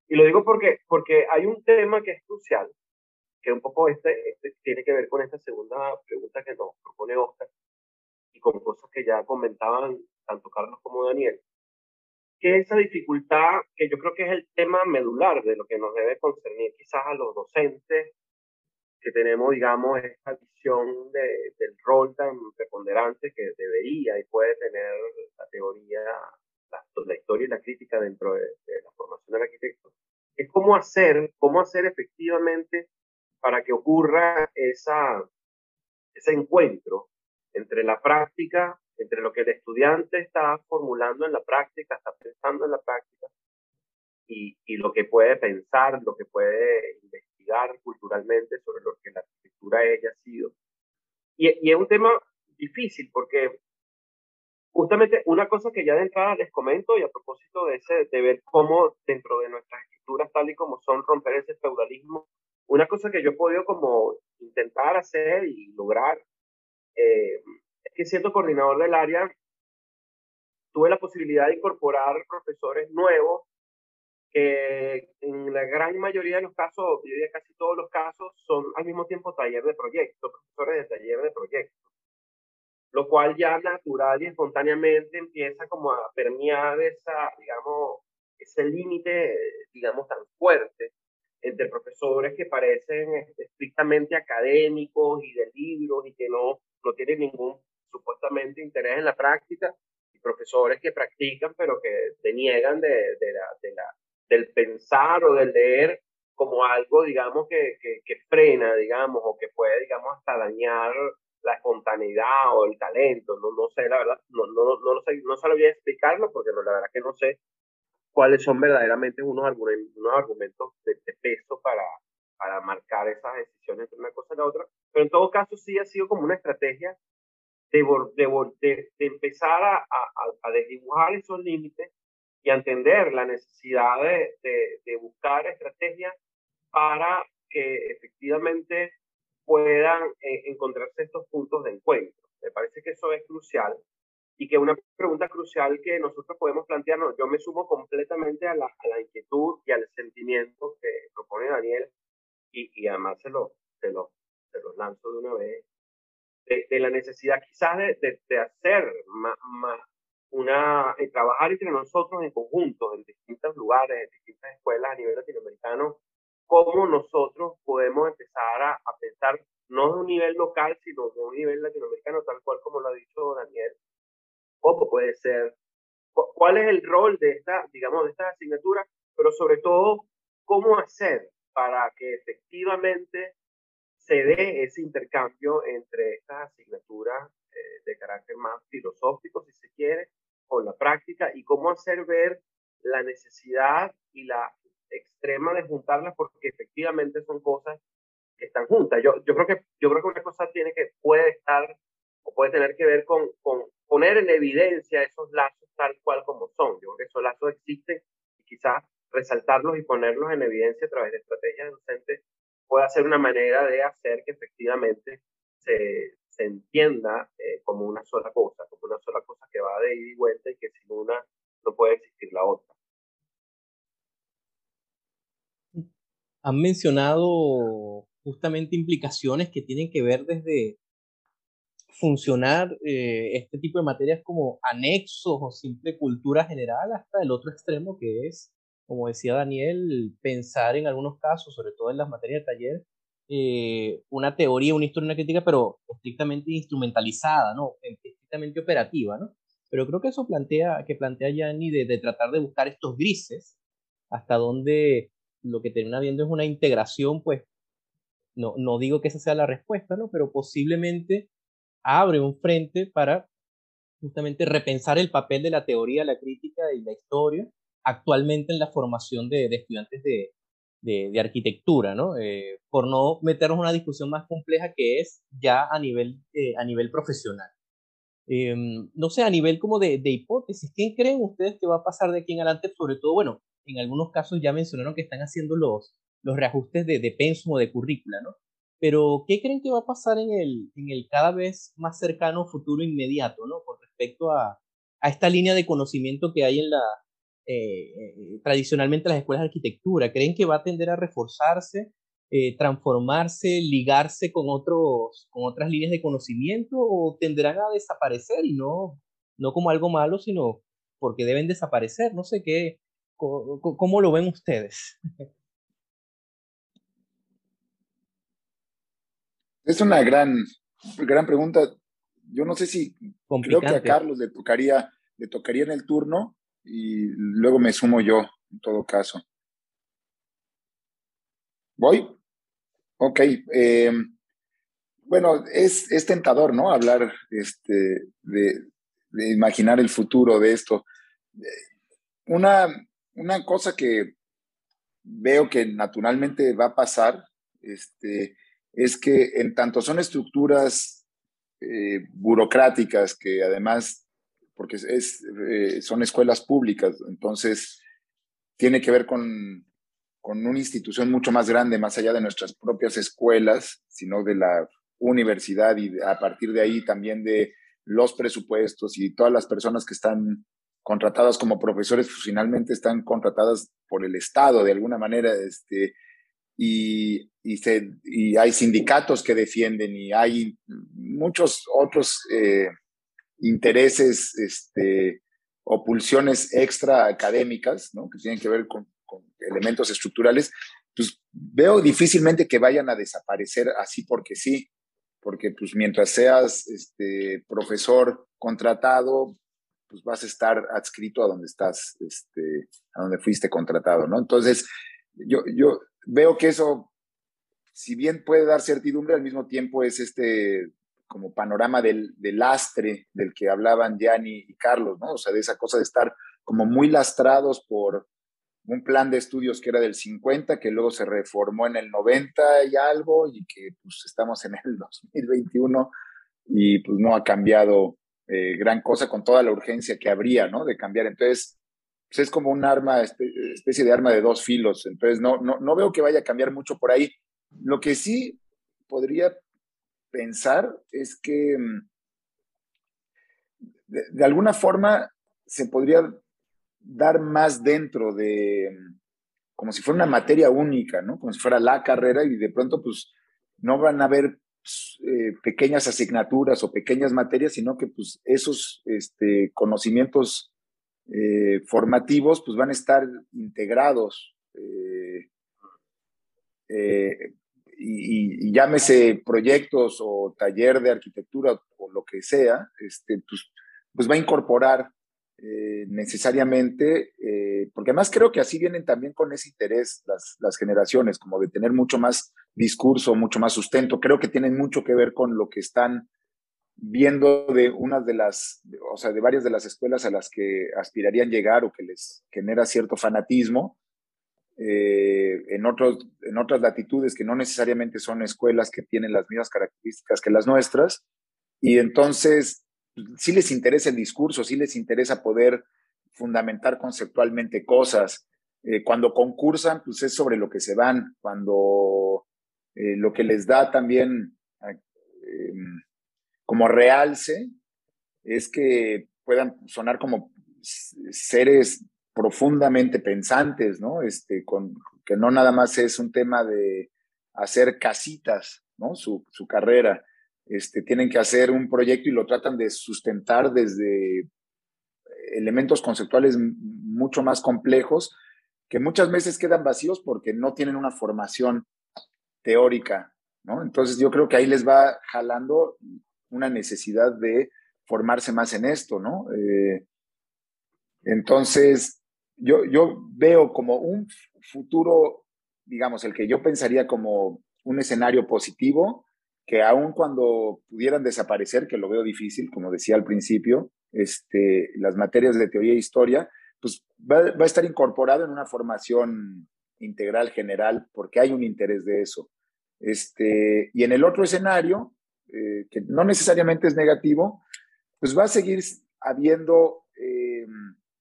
Y lo digo porque, porque hay un tema que es crucial, que un poco este, este tiene que ver con esta segunda pregunta que nos propone Oscar y con cosas que ya comentaban tanto Carlos como Daniel, que esa dificultad, que yo creo que es el tema medular de lo que nos debe concernir quizás a los docentes, que tenemos, digamos, esta visión de, del rol tan preponderante que debería y puede tener la teoría, la, la historia y la crítica dentro de, de la formación del arquitecto, es cómo hacer, cómo hacer efectivamente para que ocurra esa, ese encuentro entre la práctica, entre lo que el estudiante está formulando en la práctica, está pensando en la práctica, y, lo que puede pensar, lo que puede investigar culturalmente sobre lo que la arquitectura haya sido. Y, es un tema difícil porque justamente una cosa que ya de entrada les comento y a propósito de ese de ver cómo dentro de nuestras escrituras tal y como son romper ese feudalismo una cosa que yo he podido como intentar hacer y lograr eh, que siendo coordinador del área, tuve la posibilidad de incorporar profesores nuevos que en la gran mayoría de los casos, yo casi todos los casos, son al mismo tiempo taller de proyecto, profesores de taller de proyecto, lo cual ya natural y espontáneamente empieza como a permear esa, digamos, ese límite, digamos, tan fuerte entre profesores que parecen este, estrictamente académicos y de libros y que no, no tienen ningún supuestamente interés en la práctica, y profesores que practican pero que de la, del pensar o del leer como algo, digamos, que, que, que, frena, digamos, o que puede, digamos, hasta dañar la espontaneidad o el talento. No, no sé, la verdad, no, no, no, lo sé, no sabría explicarlo porque no, la verdad que no sé cuáles son verdaderamente unos argumentos, unos argumentos de, de, peso para, para marcar esas decisiones entre una cosa y la otra. Pero en todo caso sí ha sido como una estrategia de, de, de, empezar a, a, a, desdibujar esos límites y a entender la necesidad de, de buscar estrategias para que efectivamente puedan eh, encontrarse estos puntos de encuentro. Me parece que eso es crucial y que una pregunta crucial que nosotros podemos plantearnos, yo me sumo completamente a la, a la inquietud y al sentimiento que propone Daniel y, y además se se, se los lanzo de una vez, de, la necesidad quizás de, de, hacer más, más una, de trabajar entre nosotros en conjunto, en distintos lugares, en distintas escuelas a nivel latinoamericano, cómo nosotros podemos empezar a, a pensar no de un nivel local, sino de un nivel latinoamericano, tal cual como lo ha dicho Daniel, cómo puede ser, cuál es el rol de esta, digamos, de esta asignatura, pero sobre todo, cómo hacer para que efectivamente se dé ese intercambio entre estas asignaturas eh, de carácter más filosófico, si se quiere, con la práctica y cómo hacer ver la necesidad y la extrema de juntarlas porque efectivamente son cosas que están juntas. Yo, creo, que, yo creo que una cosa tiene que, puede estar o puede tener que ver con, con poner en evidencia esos lazos tal cual como son. Yo creo que esos lazos existen y quizás resaltarlos y ponerlos en evidencia a través de estrategias docentes puede ser una manera de hacer que efectivamente se, se entienda eh, como una sola cosa, como una sola cosa que va de ida y vuelta y que sin una no puede existir la otra. Han mencionado justamente implicaciones que tienen que ver desde funcionar eh, este tipo de materias como anexos o simple cultura general hasta el otro extremo que es, como decía Daniel, pensar en algunos casos, sobre todo en las materias de taller, eh, una teoría, una historia, una crítica, pero estrictamente instrumentalizada, ¿no? Estrictamente operativa, ¿no? Pero creo que eso plantea, que plantea Yanni de, de tratar de buscar estos grises, hasta donde lo que termina viendo es una integración, pues, no, no digo que esa sea la respuesta, ¿no? Pero posiblemente abre un frente para justamente repensar el papel de la teoría, la crítica y la historia actualmente en la formación de, de estudiantes de, de, arquitectura, ¿no? Eh, por no meternos en una discusión más compleja que es ya a nivel, eh, a nivel profesional. Em, no sé, a nivel como de, de, hipótesis, ¿qué creen ustedes que va a pasar de aquí en adelante? Sobre todo, bueno, en algunos casos ya mencionaron que están haciendo los, los reajustes de, de pensum o de currícula, ¿no? Pero, ¿qué creen que va a pasar en el, en el cada vez más cercano futuro inmediato, ¿no? Con respecto a, a esta línea de conocimiento que hay en la, eh, eh, tradicionalmente las escuelas de arquitectura? ¿Creen que va a tender a reforzarse, eh, transformarse, ligarse con, otros, con otras líneas de conocimiento o tenderán a desaparecer y no, no como algo malo, sino porque deben desaparecer? No sé qué, cómo, cómo lo ven ustedes. Es una gran, gran pregunta. Yo no sé si creo que a Carlos le tocaría, le tocaría en el turno y luego me sumo yo, en todo caso. ¿Voy? Ok. Eh, bueno, es, es, tentador, ¿no? Hablar este, de, de, imaginar el futuro de esto. Una, una cosa que veo que naturalmente va a pasar este, es que en tanto son estructuras eh, burocráticas que además, porque es, eh, son escuelas públicas, entonces tiene que ver con, con una institución mucho más grande, más allá de nuestras propias escuelas, sino de la universidad y a partir de ahí también de los presupuestos y todas las personas que están contratadas como profesores, pues, finalmente están contratadas por el Estado de alguna manera, este, y, y, hay sindicatos que defienden y hay muchos otros eh, intereses este, o pulsiones extra académicas ¿no? que tienen que ver con, elementos estructurales, pues veo difícilmente que vayan a desaparecer así porque sí, porque pues mientras seas este, profesor contratado, pues vas a estar adscrito a donde estás, este, a donde fuiste contratado, ¿no? Entonces, yo, yo veo que eso, si bien puede dar certidumbre, al mismo tiempo es este como panorama del, del lastre del que hablaban Gianni y Carlos, ¿no? O sea, de esa cosa de estar como muy lastrados por un plan de estudios que era del 50, que luego se reformó en el 90 y algo, y que pues estamos en el 2021 y pues no ha cambiado eh, gran cosa con toda la urgencia que habría, ¿no? De cambiar. Entonces, pues es como un arma, especie de arma de dos filos. Entonces, no, no, no veo que vaya a cambiar mucho por ahí. Lo que sí podría pensar es que mm, de, alguna forma se podría dar más dentro de, mm, como si fuera una materia única, ¿no? Como si fuera la carrera y de pronto, pues, no van a haber pues, eh, pequeñas asignaturas o pequeñas materias, sino que, pues, esos este, conocimientos eh, formativos, pues van a estar integrados. Eh, eh, y, llámese proyectos o taller de arquitectura o lo que sea, este, pues, pues va a incorporar necesariamente, porque además creo que así vienen también con ese interés las, las generaciones, como de tener mucho más discurso, mucho más sustento, creo que tienen mucho que ver con lo que están viendo de unas de las, o sea, de varias de las escuelas a las que aspirarían llegar o que les genera cierto fanatismo, eh, en, otros, en otras latitudes que no necesariamente son escuelas que tienen las mismas características que las nuestras, y entonces sí les interesa el discurso, sí les interesa poder fundamentar conceptualmente cosas. Eh, cuando concursan, pues es sobre lo que se van, cuando eh, lo que les da también como realce es que puedan sonar como seres profundamente pensantes, ¿no? Este, con, que no nada más es un tema de hacer casitas, ¿no? Su, su carrera. Este, tienen que hacer un proyecto y lo tratan de sustentar desde elementos conceptuales mucho más complejos que muchas veces quedan vacíos porque no tienen una formación teórica ¿no? Entonces yo creo que ahí les va jalando una necesidad de formarse más en esto, ¿no? Eh, entonces, yo, yo veo como un futuro, digamos, el que yo pensaría como un escenario positivo, que aun cuando pudieran desaparecer, que lo veo difícil, como decía al principio, este, las materias de teoría e historia, pues va, va a estar incorporado en una formación integral general, porque hay un interés de eso. Este, y en el otro escenario, eh, que no necesariamente es negativo, pues va a seguir habiendo eh,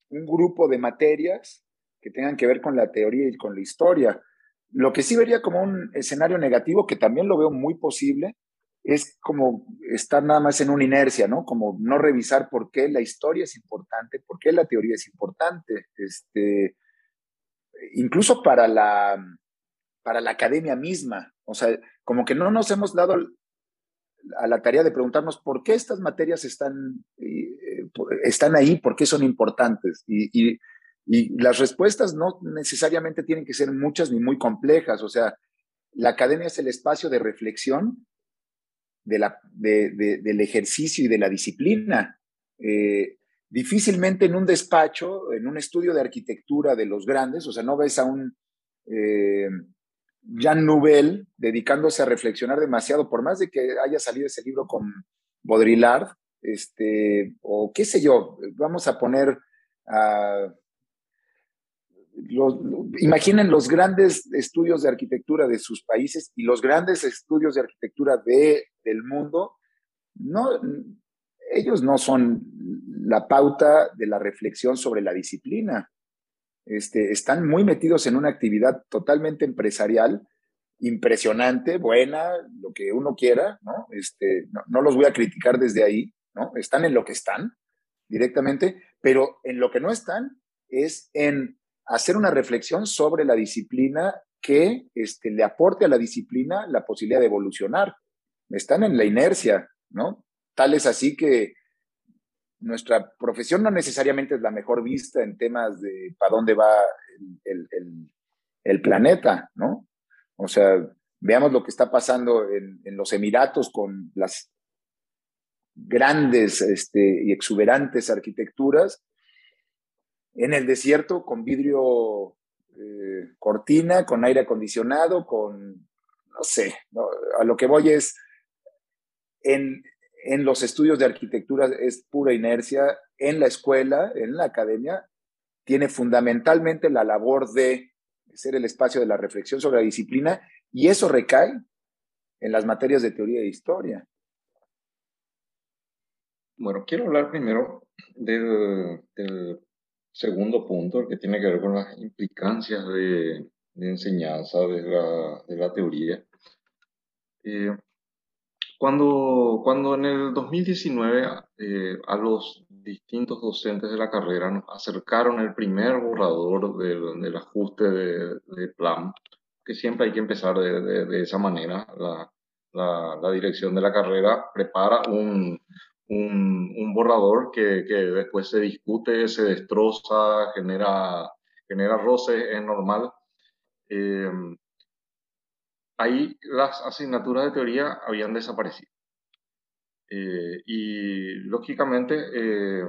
un grupo de materias que tengan que ver con la teoría y con la historia. Lo que sí vería como un escenario negativo, que también lo veo muy posible, es como estar nada más en una inercia, ¿no? Como no revisar por qué la historia es importante, por qué la teoría es importante. Este, incluso para la, para la academia misma. O sea, como que no nos hemos dado a la tarea de preguntarnos por qué estas materias están, eh, están ahí, por qué son importantes. Y, las respuestas no necesariamente tienen que ser muchas ni muy complejas. O sea, la academia es el espacio de reflexión de la, de, del ejercicio y de la disciplina. Eh, difícilmente en un despacho, en un estudio de arquitectura de los grandes, o sea, no ves a un eh, Jean Nouvel dedicándose a reflexionar demasiado, por más de que haya salido ese libro con Baudrillard, este, o qué sé yo, vamos a poner imaginen los grandes estudios de arquitectura de sus países y los grandes estudios de arquitectura de, del mundo, no, ellos no son la pauta de la reflexión sobre la disciplina. Este, están muy metidos en una actividad totalmente empresarial, impresionante, buena, lo que uno quiera, ¿no? Este, no, los voy a criticar desde ahí, ¿no? Están en lo que están directamente, pero en lo que no están es en hacer una reflexión sobre la disciplina que este, le aporte a la disciplina la posibilidad de evolucionar. Están en la inercia, ¿no? Tal es así que nuestra profesión no necesariamente es la mejor vista en temas de para dónde va el, planeta, ¿no? O sea, veamos lo que está pasando en, los Emiratos con las grandes este, y exuberantes arquitecturas, en el desierto con vidrio eh, cortina, con aire acondicionado, con, no sé, a lo que voy es, en, en los estudios de arquitectura es pura inercia, en la escuela, en la academia, tiene fundamentalmente la labor de ser el espacio de la reflexión sobre la disciplina y eso recae en las materias de teoría e historia. Bueno, quiero hablar primero del, segundo punto, que tiene que ver con las implicancias de, enseñanza de la, de la teoría. Eh, cuando, cuando en el 2019 eh, a los distintos docentes de la carrera nos acercaron el primer borrador del, del ajuste de, de, plan, que siempre hay que empezar de, de, esa manera, la, la, la, dirección de la carrera prepara un, un, un borrador que, que, después se discute, se destroza, genera, genera roce, es normal. Eh, ahí las asignaturas de teoría habían desaparecido. Eh, y lógicamente, eh,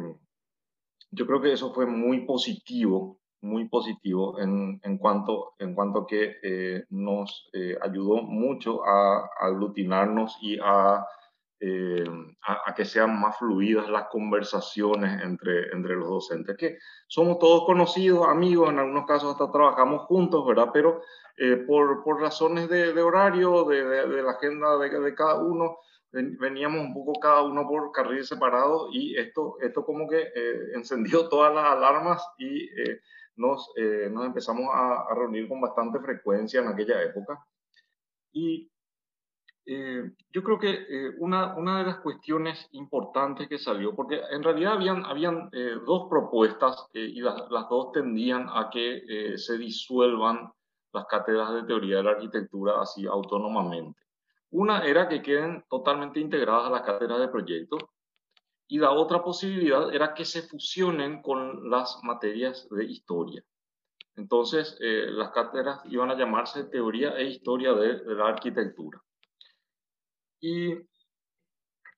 yo creo que eso fue muy positivo, muy positivo en, cuanto, en cuanto que eh, nos ayudó mucho a, aglutinarnos y a, a, que sean más fluidas las conversaciones entre, entre los docentes, que somos todos conocidos, amigos, en algunos casos hasta trabajamos juntos, ¿verdad? Pero eh, por, por, razones de, de horario, de, de, la agenda de, cada uno, veníamos un poco cada uno por carriles separados y esto, esto como que eh, encendió todas las alarmas y eh, nos, nos empezamos a, a, reunir con bastante frecuencia en aquella época. Y yo creo que una, una de las cuestiones importantes que salió, porque en realidad habían, habían dos propuestas y las, las, dos tendían a que se disuelvan las cátedras de teoría de la arquitectura así autónomamente. Una era que queden totalmente integradas a las cátedras de proyectos y la otra posibilidad era que se fusionen con las materias de historia. Entonces, eh, las cátedras iban a llamarse teoría e historia de, la arquitectura. Y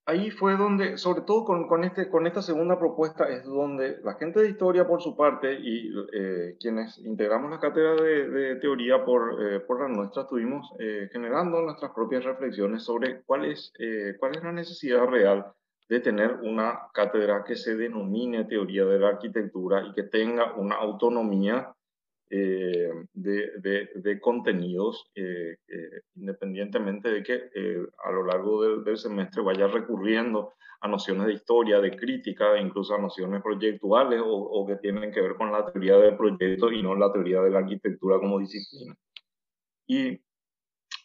ahí fue donde, sobre todo con, con, este, con esta segunda propuesta, es donde la gente de historia por su parte y eh, quienes integramos la cátedra de, teoría por, eh, por la nuestra, estuvimos eh, generando nuestras propias reflexiones sobre cuál es, cuál es la necesidad real de tener una cátedra que se denomine teoría de la arquitectura y que tenga una autonomía eh, de, de, contenidos, eh, eh, independientemente de que a lo largo del, semestre vaya recurriendo a nociones de historia, de crítica, incluso a nociones proyectuales o, o, que tienen que ver con la teoría del proyecto y no la teoría de la arquitectura como disciplina. Y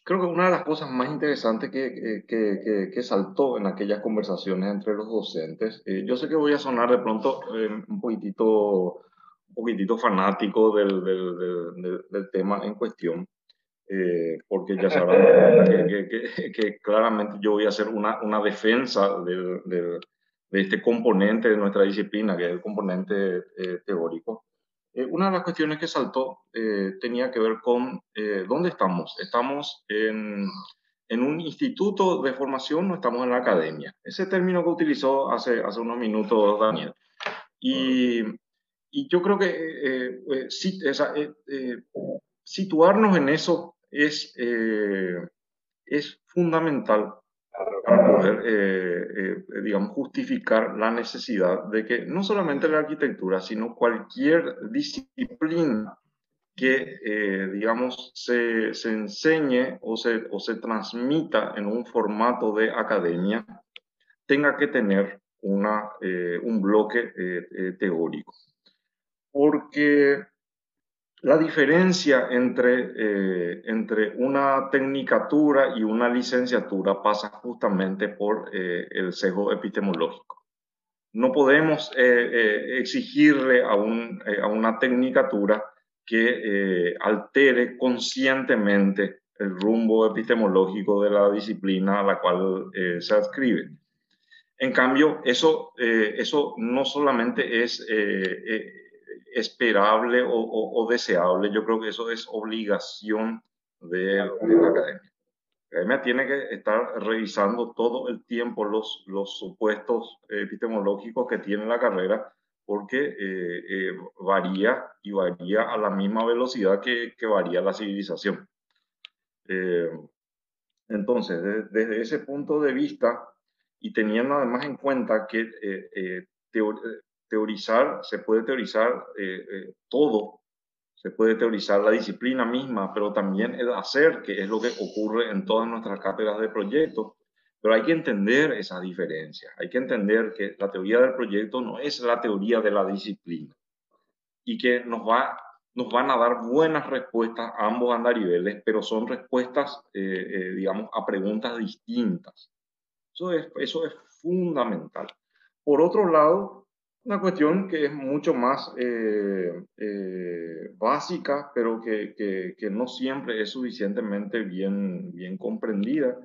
creo que una de las cosas más interesantes que, que, que, saltó en aquellas conversaciones entre los docentes, yo sé que voy a sonar de pronto un poquitito poquitito fanático del, del, del, tema en cuestión, eh, porque ya sabrán que, que, claramente yo voy a hacer una, una defensa de este componente de nuestra disciplina, que es el componente eh, teórico. Eh, una de las cuestiones que saltó tenía que ver con dónde estamos. Estamos en, en un instituto de formación, no estamos en la academia. Ese término que utilizó hace, hace unos minutos Daniel. Y y yo creo que eh, eh, eh, situarnos en eso es, es fundamental para poder, digamos, justificar la necesidad de que no solamente la arquitectura, sino cualquier disciplina que, digamos, se, se, enseñe o se, o se transmita en un formato de academia, tenga que tener una, un bloque teórico porque la diferencia entre, eh, entre una tecnicatura y una licenciatura pasa justamente por eh, el sesgo epistemológico. No podemos eh, exigirle a, un, a, una tecnicatura que altere conscientemente el rumbo epistemológico de la disciplina a la cual se adscribe. En cambio, eso, eso no solamente es esperable o, deseable. Yo creo que eso es obligación de, la academia. La academia tiene que estar revisando todo el tiempo los, los supuestos epistemológicos que tiene la carrera porque eh, eh, varía y varía a la misma velocidad que, que varía la civilización. Eh, entonces, desde ese punto de vista, y teniendo además en cuenta que teorizar, se puede teorizar eh, eh, todo, se puede teorizar la disciplina misma, pero también el hacer, que es lo que ocurre en todas nuestras cátedras de proyectos. Pero hay que entender esa diferencia, hay que entender que la teoría del proyecto no es la teoría de la disciplina y que nos, va, nos van a dar buenas respuestas a ambos andariveles, pero son respuestas, eh, digamos, a preguntas distintas. Eso es, eso es fundamental. Por otro lado, una cuestión que es mucho más eh, eh, básica, pero que, que, no siempre es suficientemente bien, bien comprendida,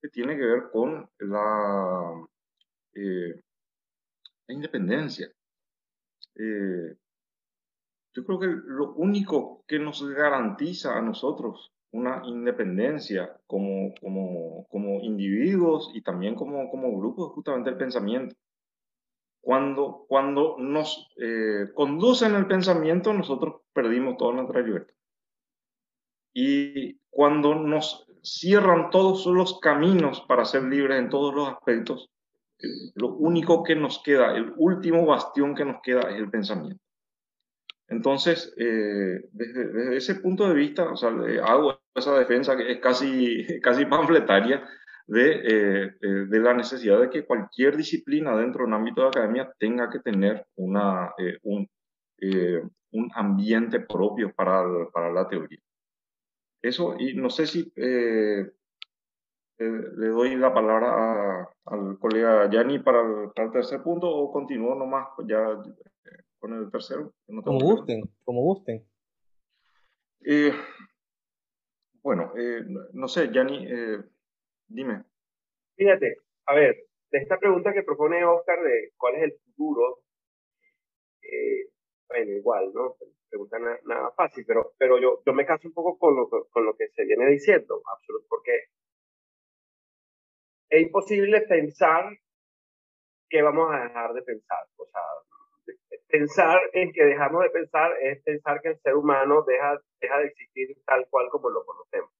que tiene que ver con la, eh, la independencia. yo creo que lo único que nos garantiza a nosotros una independencia como, como, como individuos y también como, como grupos es justamente el pensamiento cuando, cuando nos eh, conducen el pensamiento, nosotros perdimos toda nuestra libertad. Y cuando nos cierran todos los caminos para ser libres en todos los aspectos, lo único que nos queda, el último bastión que nos queda es el pensamiento. Entonces, eh, desde, ese punto de vista, o sea, hago esa defensa que es casi, casi panfletaria, de, eh, eh, de, la necesidad de que cualquier disciplina dentro de un ámbito de academia tenga que tener una, eh, un, un, ambiente propio para, para, la teoría. Eso, y no sé si le doy la palabra al colega Yanni para, para, el tercer punto o continúo nomás ya con el tercero. como gusten, como gusten. bueno, no sé, Yanni Dime. Fíjate, a ver, de esta pregunta que propone Oscar de cuál es el futuro, eh, bueno, igual, ¿no? Pregunta nada, fácil, pero, pero yo, yo me caso un poco con lo, con lo que se viene diciendo, absoluto, porque es imposible pensar que vamos a dejar de pensar. O sea, pensar en que dejamos de pensar es pensar que el ser humano deja, deja de existir tal cual como lo conocemos.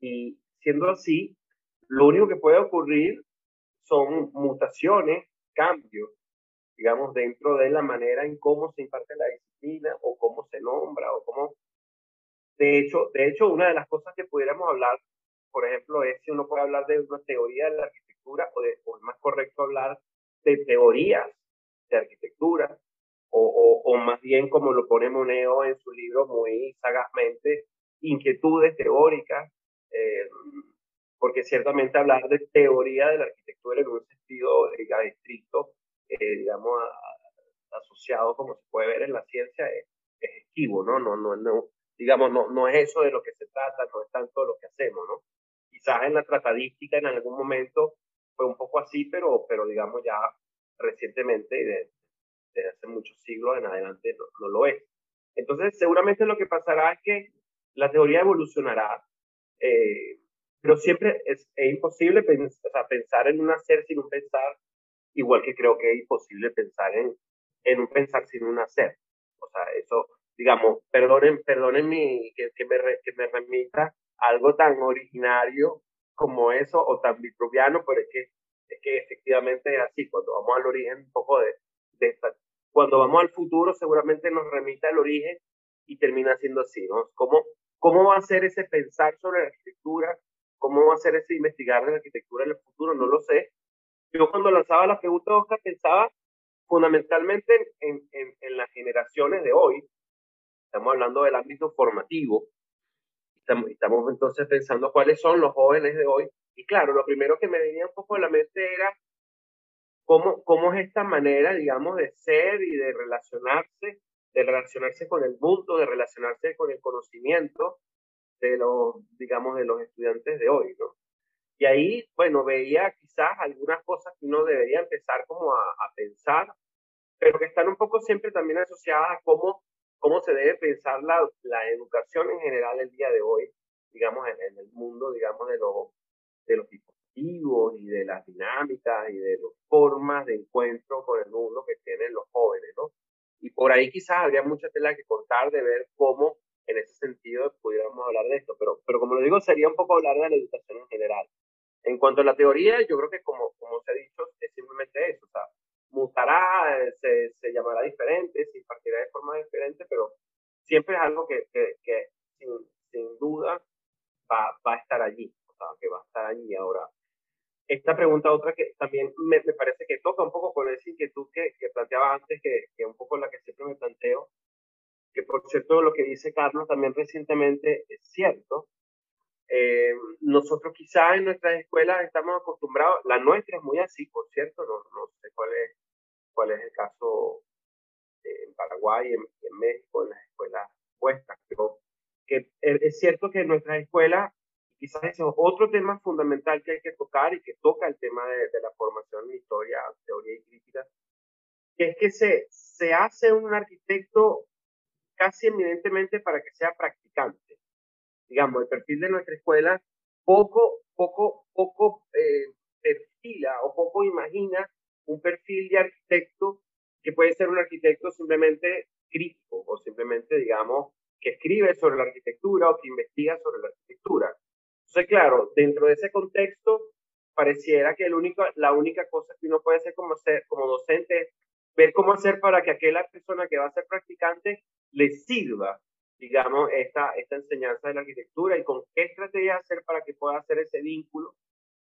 Y siendo así, lo único que puede ocurrir son mutaciones, cambios, digamos, dentro de la manera en cómo se imparte la disciplina o cómo se nombra o cómo... De hecho, de hecho, una de las cosas que pudiéramos hablar, por ejemplo, es si uno puede hablar de una teoría de la arquitectura o, de, o es más correcto hablar de teorías de arquitectura, o, o, más bien como lo pone Moneo en su libro muy sagazmente, inquietudes teóricas, eh, porque ciertamente hablar de teoría de la arquitectura en un sentido digamos, estricto, eh, digamos, asociado como se puede ver en la ciencia, es, esquivo, ¿no? No, no, no, digamos, no, no es eso de lo que se trata, no es tanto lo que hacemos, ¿no? Quizás en la tratadística en algún momento fue un poco así, pero, pero digamos ya recientemente, desde de hace muchos siglos en adelante, no, lo es. Entonces, seguramente lo que pasará es que la teoría evolucionará, eh, pero siempre es, imposible pensar en un hacer sin un pensar, igual que creo que es imposible pensar en, en un pensar sin un hacer. O sea, eso, digamos, perdonen, perdonen mi, que, que, me, que me remita algo tan originario como eso o tan vitruviano, pero es que, es que efectivamente es así, cuando vamos al origen un poco de, de esta, cuando vamos al futuro seguramente nos remita al origen y termina siendo así, ¿no? ¿Cómo, ¿Cómo va a ser ese pensar sobre la arquitectura? ¿Cómo va a ser ese investigar de la arquitectura en el futuro? No lo sé. Yo cuando lanzaba la pregunta, Oscar, pensaba fundamentalmente en, en, en las generaciones de hoy. Estamos hablando del ámbito formativo. Estamos, estamos entonces pensando cuáles son los jóvenes de hoy. Y claro, lo primero que me venía un poco a la mente era cómo, cómo es esta manera, digamos, de ser y de relacionarse, de relacionarse con el mundo, de relacionarse con el conocimiento de los, digamos, de los estudiantes de hoy, ¿no? Y ahí, bueno, veía quizás algunas cosas que uno debería empezar como a, pensar, pero que están un poco siempre también asociadas a cómo, se debe pensar la, la educación en general el día de hoy, digamos, en, en el mundo, digamos, de, los de los tipos y de las dinámicas y de las formas de encuentro con el mundo que tienen los jóvenes, ¿no? Y por ahí quizás habría mucha tela que cortar de ver cómo en ese sentido pudiéramos hablar de esto, pero, pero como lo digo, sería un poco hablar de la educación en general. En cuanto a la teoría, yo creo que como, como se ha dicho, es simplemente eso, o sea, mutará, se, se llamará diferente, se impartirá de forma diferente, pero siempre es algo que, que, que sin, sin duda va, va a estar allí, o sea, que va a estar allí ahora esta pregunta, otra que también me, me, parece que toca un poco con esa inquietud que, que planteaba antes, que, que un poco la que siempre me planteo, que por cierto lo que dice Carlos también recientemente es cierto. Eh, nosotros quizás en nuestras escuelas estamos acostumbrados, la nuestra es muy así, por cierto, no, no sé cuál es, cuál es el caso en Paraguay, en, México, en las escuelas vuestras, pero que es cierto que en nuestras escuelas quizás ese es otro tema fundamental que hay que tocar y que toca el tema de, la formación en historia, teoría y crítica, que es que se, se hace un arquitecto casi eminentemente para que sea practicante. Digamos, el perfil de nuestra escuela poco, poco, poco eh, perfila o poco imagina un perfil de arquitecto que puede ser un arquitecto simplemente crítico o simplemente, digamos, que escribe sobre la arquitectura o que investiga sobre la arquitectura. Entonces, claro, dentro de ese contexto, pareciera que la única cosa que uno puede hacer como, ser, docente es ver cómo hacer para que aquella persona que va a ser practicante le sirva, digamos, esta, esta enseñanza de la arquitectura y con qué estrategia hacer para que pueda hacer ese vínculo.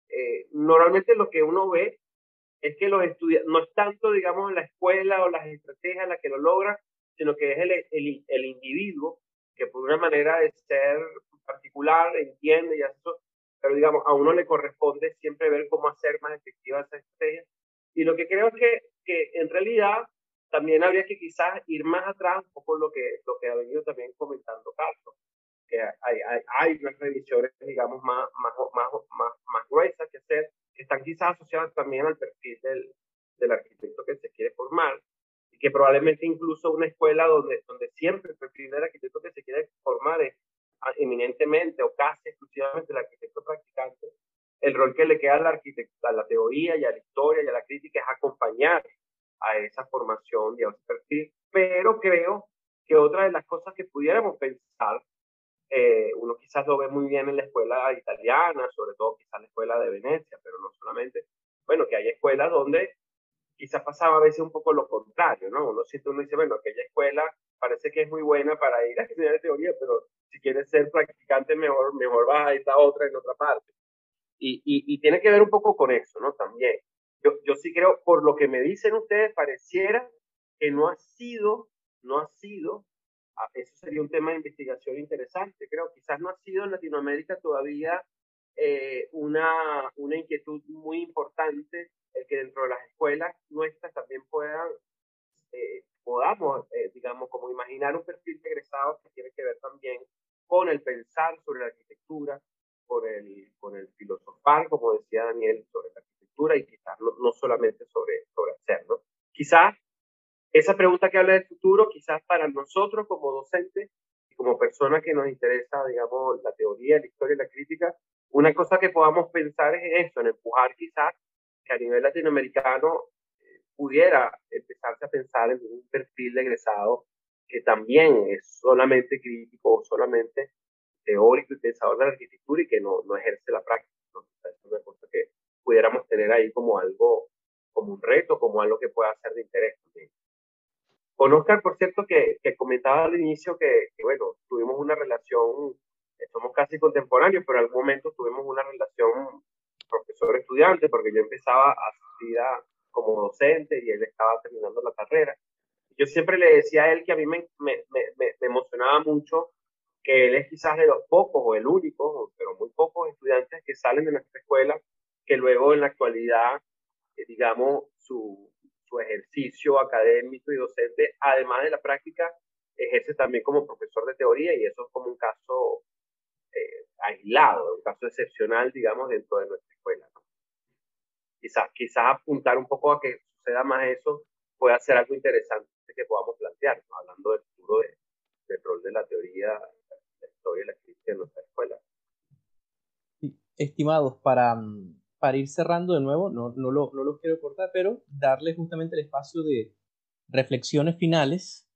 Eh, normalmente lo que uno ve es que los estudiantes, no es tanto, digamos, la escuela o las estrategias la que lo logran, sino que es el, el individuo que por una manera de ser particular, entiende y eso, pero digamos, a uno le corresponde siempre ver cómo hacer más efectiva esa estrategia. Y lo que creo es que, que en realidad también habría que quizás ir más atrás, un poco lo que, lo que ha venido también comentando Carlos, que hay, hay, hay unas revisiones, digamos, más, más, más, más, más gruesas que hacer, que están quizás asociadas también al perfil del, del arquitecto que se quiere formar y que probablemente incluso una escuela donde, donde siempre el perfil del arquitecto que se quiere formar es eminentemente o casi exclusivamente el arquitecto practicante, el rol que le queda a la, a la teoría y a la historia y a la crítica es acompañar a esa formación de ese perfil, pero creo que otra de las cosas que pudiéramos pensar, eh, uno quizás lo ve muy bien en la escuela italiana, sobre todo quizás la escuela de Venecia, pero no solamente, bueno, que hay escuelas donde quizás pasaba a veces un poco lo contrario, ¿no? Uno siente, uno dice, bueno, aquella escuela parece que es muy buena para ir a estudiar teoría, pero si quieres ser practicante, mejor, mejor vas a esta otra en otra parte. Y, y, y, tiene que ver un poco con eso, ¿no? También. Yo, yo sí creo, por lo que me dicen ustedes, pareciera que no ha sido, no ha sido, ah, eso sería un tema de investigación interesante, creo, quizás no ha sido en Latinoamérica todavía eh, una, una inquietud muy importante el que dentro de las escuelas nuestras también puedan, eh, podamos, eh, digamos, como imaginar un perfil de egresados que tiene que ver también con el pensar sobre la arquitectura, con el, con el filosofar, como decía Daniel, sobre la arquitectura y quizás no, solamente sobre, sobre hacer, ¿no? Quizás esa pregunta que habla del futuro, quizás para nosotros como docentes y como personas que nos interesa, digamos, la teoría, la historia y la crítica, una cosa que podamos pensar es eso, en empujar quizás que a nivel latinoamericano eh, pudiera empezarse a pensar en un perfil de egresado que también es solamente crítico o solamente teórico y pensador de la arquitectura y que no, no ejerce la práctica. ¿no? es una cosa que pudiéramos tener ahí como algo, como un reto, como algo que pueda ser de interés también. Con Oscar, por cierto, que, que comentaba al inicio que, que, bueno, tuvimos una relación, eh, somos casi contemporáneos, pero en algún momento tuvimos una relación profesor-estudiante, porque yo empezaba a asistir como docente y él estaba terminando la carrera. Yo siempre le decía a él que a mí me, me, me, me emocionaba mucho que él es quizás de los pocos o el único, pero muy pocos estudiantes que salen de nuestra escuela, que luego en la actualidad, eh, digamos, su, su ejercicio académico y docente, además de la práctica, ejerce también como profesor de teoría y eso es como un caso eh, aislado, un caso excepcional, digamos, dentro de nuestra escuela. Quizás, quizás apuntar un poco a que suceda más eso puede ser algo interesante que podamos plantear, hablando del futuro de, del rol de la teoría la en nuestra escuela. Estimados, para, para ir cerrando de nuevo, no, no, lo, no lo quiero cortar, pero darles justamente el espacio de reflexiones finales.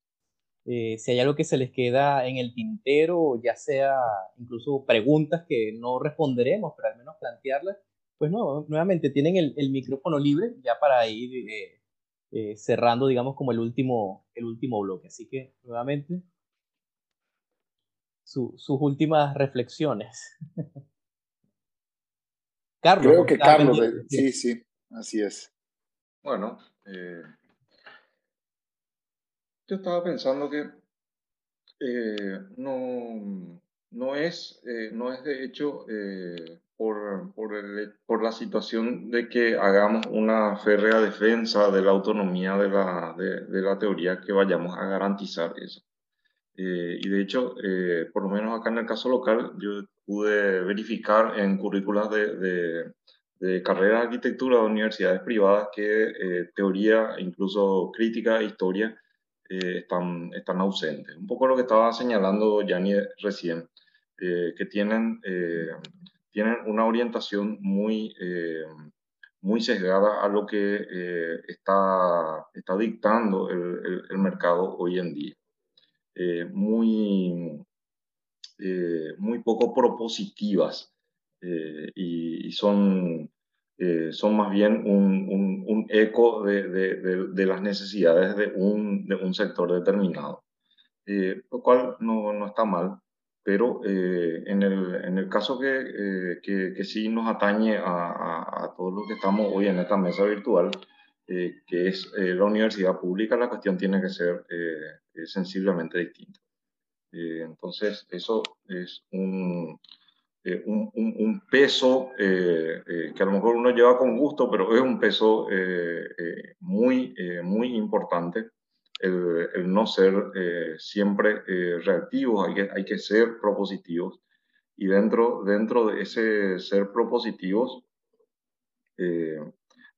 Eh, si hay algo que se les queda en el tintero, ya sea incluso preguntas que no responderemos, pero al menos plantearlas, pues no, nuevamente tienen el, el micrófono libre ya para ir eh, eh, cerrando, digamos, como el último, el último bloque. Así que, nuevamente, sus últimas reflexiones. Carlos. Creo que Carlos, sí, sí, así es. Bueno, eh, yo estaba pensando que eh, no, no, es, eh, no es de hecho por, por, por, la situación de que hagamos una férrea defensa de la autonomía de la, de, de la teoría que vayamos a garantizar eso. Eh, y de hecho, eh, por lo menos acá en el caso local, yo pude verificar en currículas de, de, de carreras de arquitectura de universidades privadas que eh, teoría, incluso crítica historia, están, están ausentes. Un poco lo que estaba señalando Yanni recién, que tienen, tienen una orientación muy, muy sesgada a lo que está, está dictando el, el mercado hoy en día. Eh, muy, eh, muy poco propositivas eh, y, son, son más bien un, un, eco de, de, de, las necesidades de un, de un sector determinado, lo cual no, no, está mal, pero en, el, en el caso que, que, que, sí nos atañe a, a, todos los que estamos hoy en esta mesa virtual, que es la universidad pública, la cuestión tiene que ser sensiblemente distinto. Eh, entonces, eso es un, eh, un, un, peso eh, que a lo mejor uno lleva con gusto, pero es un peso muy, muy importante. El, el no ser siempre reactivos, hay que, hay que ser propositivos. Y dentro, dentro de ese ser propositivos,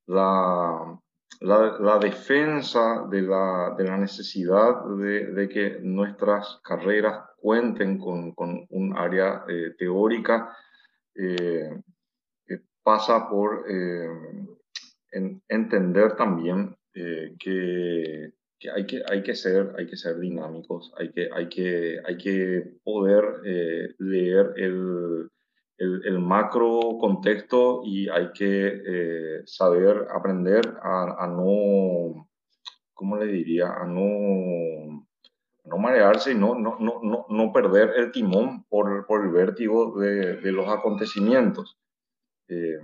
la, la, defensa de la, de la necesidad de, de, que nuestras carreras cuenten con, con un área eh, teórica eh, pasa por entender también que, que, hay que hay que ser hay que ser dinámicos hay que hay que hay que poder leer el el, macro contexto y hay que eh, saber aprender a, no, ¿cómo le diría? A no, no marearse y no, no, no, no, perder el timón por, por el vértigo de, de los acontecimientos. Eh,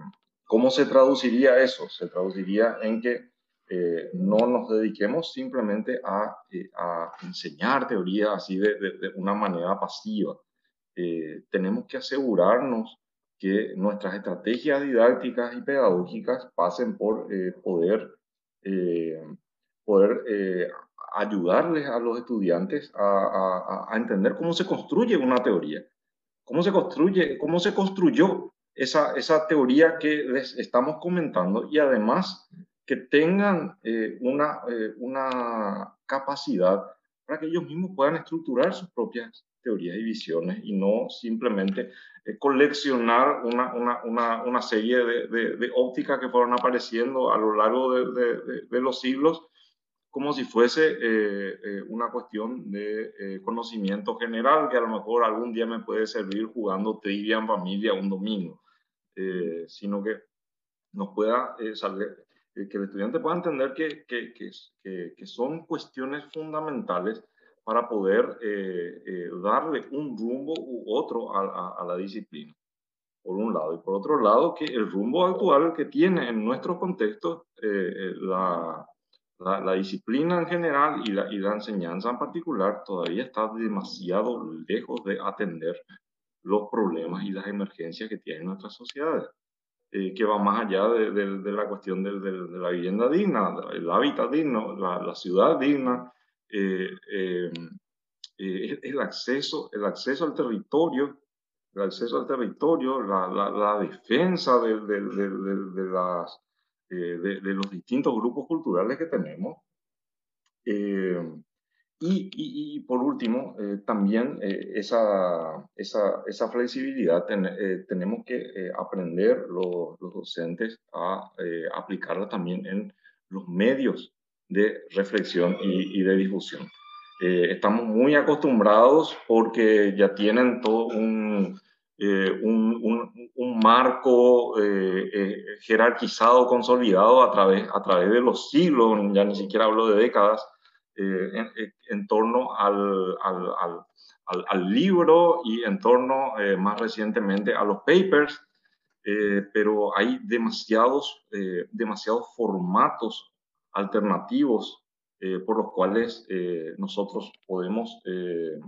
¿Cómo se traduciría eso? Se traduciría en que eh, no nos dediquemos simplemente a, a enseñar teoría así de, una manera pasiva, eh, tenemos que asegurarnos que nuestras estrategias didácticas y pedagógicas pasen por eh, poder, eh, poder ayudarles a los estudiantes a, a, entender cómo se construye una teoría, cómo se construye, cómo se construyó esa, esa teoría que les estamos comentando y además que tengan una, una capacidad para que ellos mismos puedan estructurar sus propias teorías y visiones y no simplemente eh, coleccionar una, una, una, una serie de, de, ópticas que fueron apareciendo a lo largo de, de los siglos como si fuese eh, eh, una cuestión de conocimiento general que a lo mejor algún día me puede servir jugando trivia en familia un domingo, sino que nos pueda saber, que el estudiante pueda entender que, que, que, que son cuestiones fundamentales para poder eh, eh, darle un rumbo u otro a, a, la disciplina, por un lado. Y por otro lado, que el rumbo actual que tiene en nuestro contexto eh, la, la, disciplina en general y la, y la enseñanza en particular todavía está demasiado lejos de atender los problemas y las emergencias que tienen nuestras sociedades. Que va más allá de, de, la cuestión de, de, la vivienda digna, el hábitat digno, la, la ciudad digna, eh, eh, eh, el, acceso, el acceso al territorio, el acceso al territorio, la, la, defensa de, de, de, las, de, los distintos grupos culturales que tenemos. Y, y, por último, también esa, esa, esa, flexibilidad tenemos que aprender los, los, docentes a aplicarla también en los medios de reflexión y, de difusión. Eh, estamos muy acostumbrados porque ya tienen todo un, eh, un, un, marco eh, jerarquizado, consolidado a través, a través de los siglos, ya ni siquiera hablo de décadas, en, en, torno al, al, al, al, libro y en torno más recientemente a los papers, pero hay demasiados, demasiados formatos alternativos eh, por los cuales eh, nosotros podemos eh,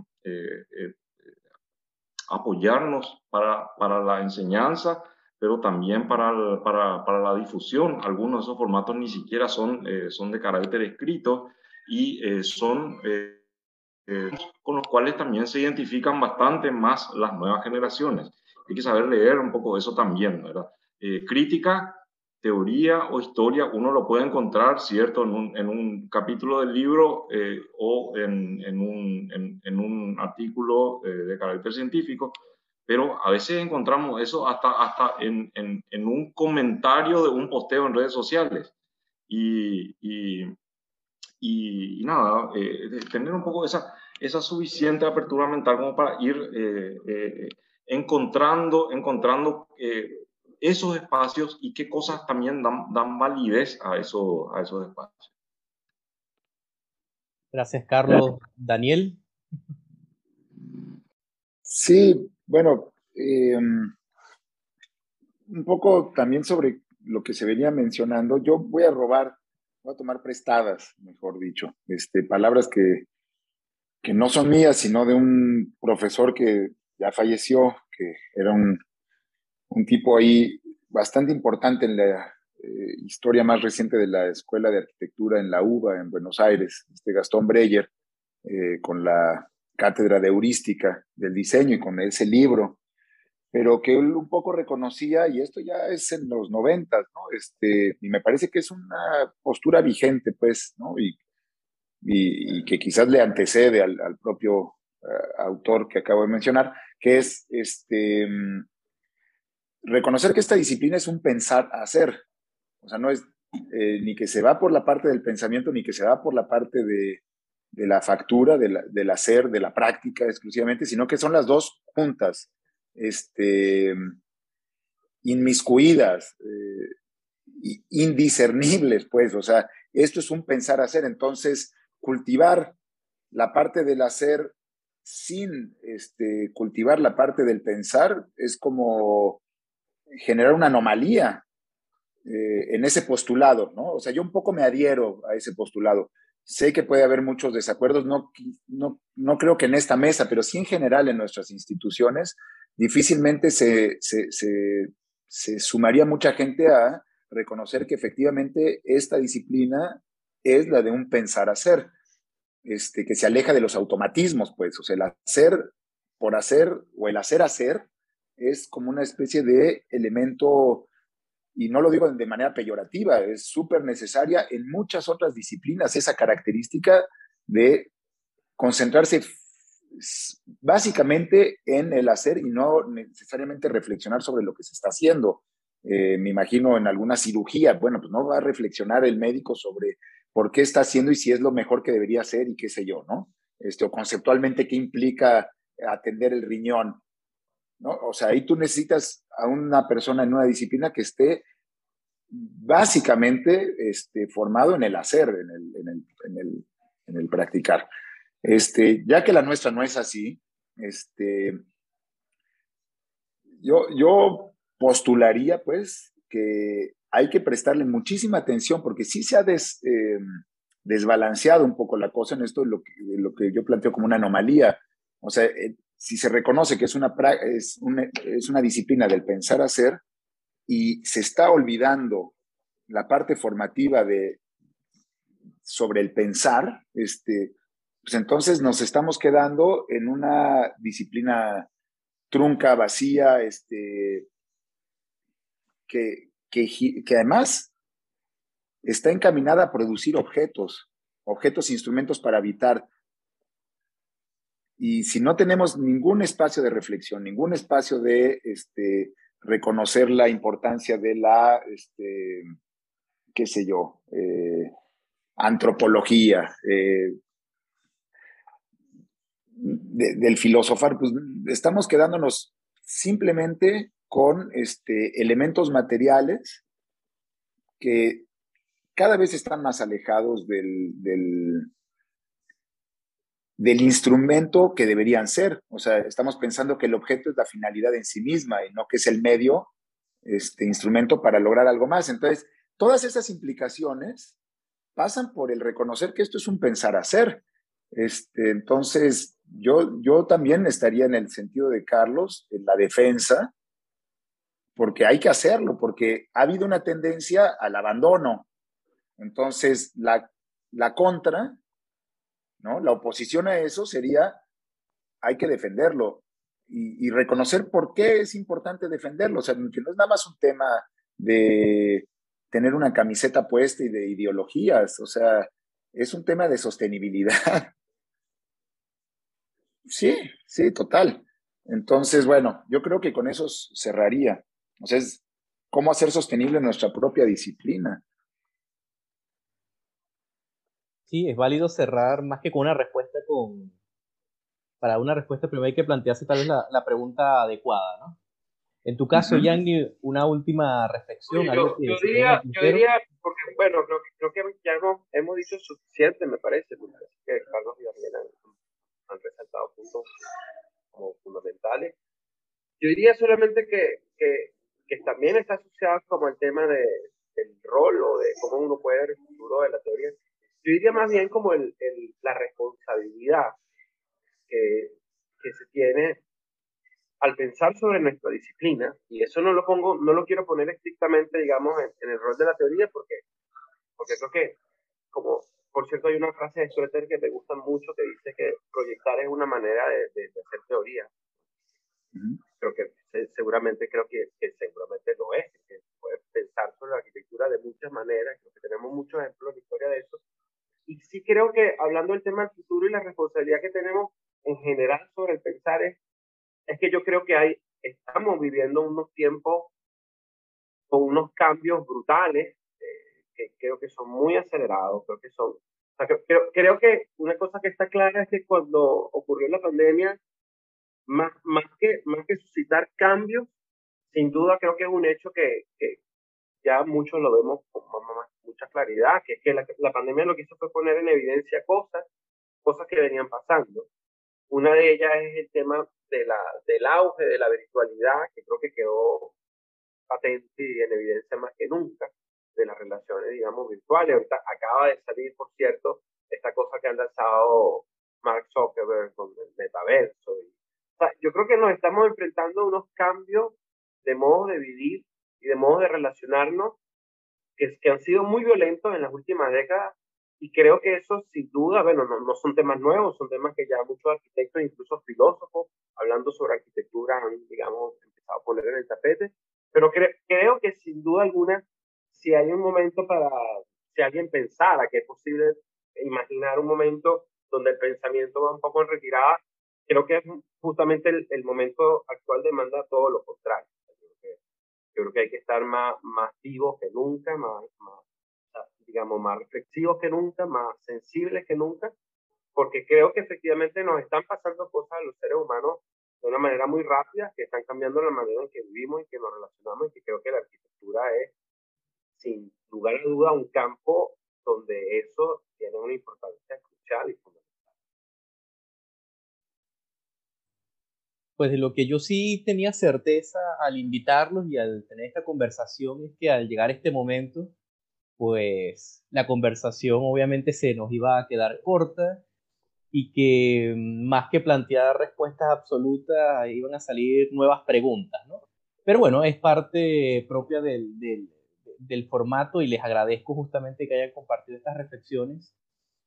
apoyarnos para, para, la enseñanza, pero también para, para, para, la difusión. Algunos de esos formatos ni siquiera son, son de carácter escrito y son con los cuales también se identifican bastante más las nuevas generaciones. Hay que saber leer un poco eso también, ¿verdad? crítica teoría o historia uno lo puede encontrar, ¿cierto?, en un, en un capítulo del libro eh, o en, en, un, en, un, artículo eh, de carácter científico, pero a veces encontramos eso hasta, hasta en, un comentario de un posteo en redes sociales. Y, y, y, nada, eh, tener un poco esa, esa suficiente apertura mental como para ir encontrando, encontrando esos espacios y qué cosas también dan, dan validez a, eso, a esos espacios. Gracias, Carlos. Daniel. Sí, bueno, em, un poco también sobre lo que se venía mencionando. Yo voy a robar, voy a tomar prestadas, mejor dicho, este, palabras que, que no son mías, sino de un profesor que ya falleció, que era un un tipo ahí bastante importante en la eh, historia más reciente de la Escuela de Arquitectura en la UBA, en Buenos Aires, este Gastón Breyer, eh, con la cátedra de heurística del diseño y con ese libro, pero que él un poco reconocía, y esto ya es en los noventas, ¿no? Este, y me parece que es una postura vigente, pues, ¿no? Y, y, que quizás le antecede al, al propio eh, autor que acabo de mencionar, que es este, mm, reconocer que esta disciplina es un pensar hacer. O sea, no es eh, ni que se va por la parte del pensamiento, ni que se va por la parte de, de la factura, del hacer, de la práctica exclusivamente, sino que son las dos juntas, este, inmiscuidas, eh, indiscernibles, pues, o sea, esto es un pensar hacer, entonces cultivar la parte del hacer sin este, cultivar la parte del pensar es como generar una anomalía eh, en ese postulado, ¿no? O sea, yo un poco me adhiero a ese postulado. Sé que puede haber muchos desacuerdos, no, no, no creo que en esta mesa, pero sí en general en nuestras instituciones, difícilmente se, se, se, sumaría mucha gente a reconocer que efectivamente esta disciplina es la de un pensar hacer, este, que se aleja de los automatismos, pues, o sea, el hacer por hacer o el hacer hacer es como una especie de elemento, y no lo digo de manera peyorativa, es súper necesaria en muchas otras disciplinas, esa característica de concentrarse básicamente en el hacer y no necesariamente reflexionar sobre lo que se está haciendo. Eh, me imagino en alguna cirugía, bueno, pues no va a reflexionar el médico sobre por qué está haciendo y si es lo mejor que debería hacer y qué sé yo, ¿no? Este, o conceptualmente qué implica atender el riñón, ¿no? O sea, ahí tú necesitas a una persona en una disciplina que esté básicamente este, formado en el hacer, en el, en el, en el, en el practicar. Este, ya que la nuestra no es así, este, yo, yo postularía pues que hay que prestarle muchísima atención porque sí se ha eh, desbalanceado un poco la cosa en esto lo, que, lo que yo planteo como una anomalía. O sea, eh, si se reconoce que es una, es, una, es una disciplina del pensar hacer y se está olvidando la parte formativa de, sobre el pensar, este, pues entonces nos estamos quedando en una disciplina trunca, vacía, este, que, que, además está encaminada a producir objetos, objetos, instrumentos para habitar. Y si no tenemos ningún espacio de reflexión, ningún espacio de este, reconocer la importancia de la, este, qué sé yo, eh, antropología, eh, del filosofar, pues estamos quedándonos simplemente con este, elementos materiales que cada vez están más alejados del, del, instrumento que deberían ser. O sea, estamos pensando que el objeto es la finalidad en sí misma y no que es el medio, este instrumento para lograr algo más. Entonces, todas esas implicaciones pasan por el reconocer que esto es un pensar hacer. Este, entonces, yo, yo también estaría en el sentido de Carlos, en la defensa, porque hay que hacerlo, porque ha habido una tendencia al abandono. Entonces, la, la contra, ¿no? La oposición a eso sería, hay que defenderlo y, reconocer por qué es importante defenderlo. O sea, que no es nada más un tema de tener una camiseta puesta y de ideologías, o sea, es un tema de sostenibilidad. Sí, sí, total. Entonces, bueno, yo creo que con eso cerraría. O sea, es cómo hacer sostenible nuestra propia disciplina. Sí, es válido cerrar más que con una respuesta con... Para una respuesta primero hay que plantearse tal vez la, pregunta adecuada, ¿no? En tu caso, Yanni, una última reflexión. yo, diría, yo, diría, porque bueno, creo, creo que ya hemos, hemos, dicho suficiente, me parece, me parece que Carlos y Daniel han, resaltado puntos como fundamentales. Yo diría solamente que, que que también está asociado como el tema de, del rol o de cómo uno puede ver el futuro de la teoría. Yo diría más bien como el, el, la responsabilidad que, que se tiene al pensar sobre nuestra disciplina, y eso no lo pongo, no lo quiero poner estrictamente, digamos, en, el rol de la teoría, porque, porque creo que, como, por cierto, hay una frase de Schroeter que me gusta mucho que dice que proyectar es una manera de, de, hacer teoría. Creo que seguramente creo que, seguramente lo es, que puede pensar sobre la arquitectura de muchas maneras, creo que tenemos muchos ejemplos de historia de eso. Y sí creo que hablando del tema del futuro y la responsabilidad que tenemos en general sobre el pensar es, es que yo creo que hay estamos viviendo unos tiempos con unos cambios brutales que creo que son muy acelerados, creo que son... creo, creo que una cosa que está clara es que cuando ocurrió la pandemia, más, más, que, más que suscitar cambios, sin duda creo que es un hecho que, que ya muchos lo vemos con mucha claridad, que es que la, la pandemia lo que hizo fue poner en evidencia cosas, cosas que venían pasando. Una de ellas es el tema de la, del auge de la virtualidad, que creo que quedó patente y en evidencia más que nunca, de las relaciones, digamos, virtuales. Acaba de salir, por cierto, esta cosa que han lanzado Mark Zuckerberg con el metaverso. Yo creo que nos estamos enfrentando a unos cambios de modo de vivir y de modo de relacionarnos que, que han sido muy violentos en las últimas décadas y creo que eso sin duda, bueno, no, no son temas nuevos, son temas que ya muchos arquitectos, incluso filósofos, hablando sobre arquitectura, han, digamos, empezado a poner en el tapete. Pero creo que sin duda alguna, si hay un momento para, si alguien pensara que es posible imaginar un momento donde el pensamiento va un poco en retirada, creo que es justamente el, el momento actual demanda todo lo contrario. Yo creo que, hay que estar más, más vivos que nunca, más, más digamos, más reflexivos que nunca, más sensibles que nunca, porque creo que efectivamente nos están pasando cosas a los seres humanos de una manera muy rápida, que están cambiando la manera en que vivimos y que nos relacionamos, y que creo que la arquitectura es, sin lugar a duda, un campo donde eso tiene una importancia crucial y fundamental. Pues de lo que yo sí tenía certeza al invitarlos y al tener esta conversación es que al llegar a este momento, pues la conversación obviamente se nos iba a quedar corta y que mm, más que plantear respuestas absolutas iban a salir nuevas preguntas, ¿no? Pero bueno, es parte propia del, del, del formato y les agradezco justamente que hayan compartido estas reflexiones,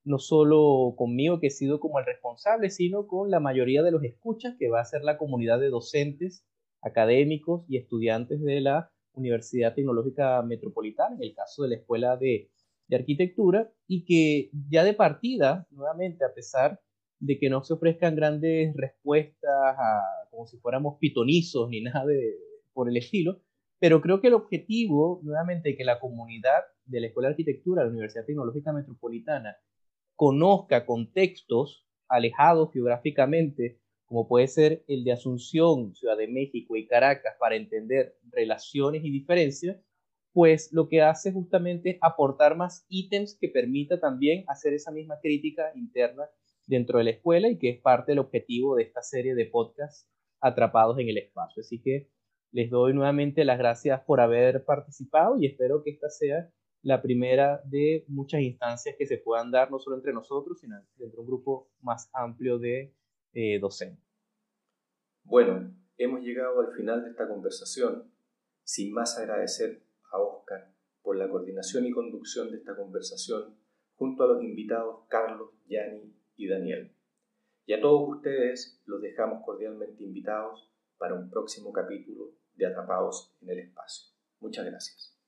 no solo conmigo, que he sido como el responsable, sino con la mayoría de los escuchas, que va a ser la comunidad de docentes, académicos y estudiantes de la Universidad Tecnológica Metropolitana, en el caso de la Escuela de, Arquitectura, y que ya de partida, nuevamente, a pesar de que no se ofrezcan grandes respuestas como si fuéramos pitonizos ni nada de, por el estilo, pero creo que el objetivo, nuevamente, que la comunidad de la Escuela de Arquitectura de la Universidad Tecnológica Metropolitana conozca contextos alejados geográficamente como puede ser el de Asunción, Ciudad de México y Caracas, para entender relaciones y diferencias, pues lo que hace justamente es aportar más ítems que permita también hacer esa misma crítica interna dentro de la escuela y que es parte del objetivo de esta serie de podcasts atrapados en el espacio. Así que les doy nuevamente las gracias por haber participado y espero que esta sea la primera de muchas instancias que se puedan dar no solo entre nosotros, sino dentro de un grupo más amplio de eh, docente. Bueno, hemos llegado al final de esta conversación, sin más agradecer a Oscar por la coordinación y conducción de esta conversación junto a los invitados Carlos, Yanni y Daniel. Y a todos ustedes los dejamos cordialmente invitados para un próximo capítulo de Atrapados en el Espacio. Muchas gracias.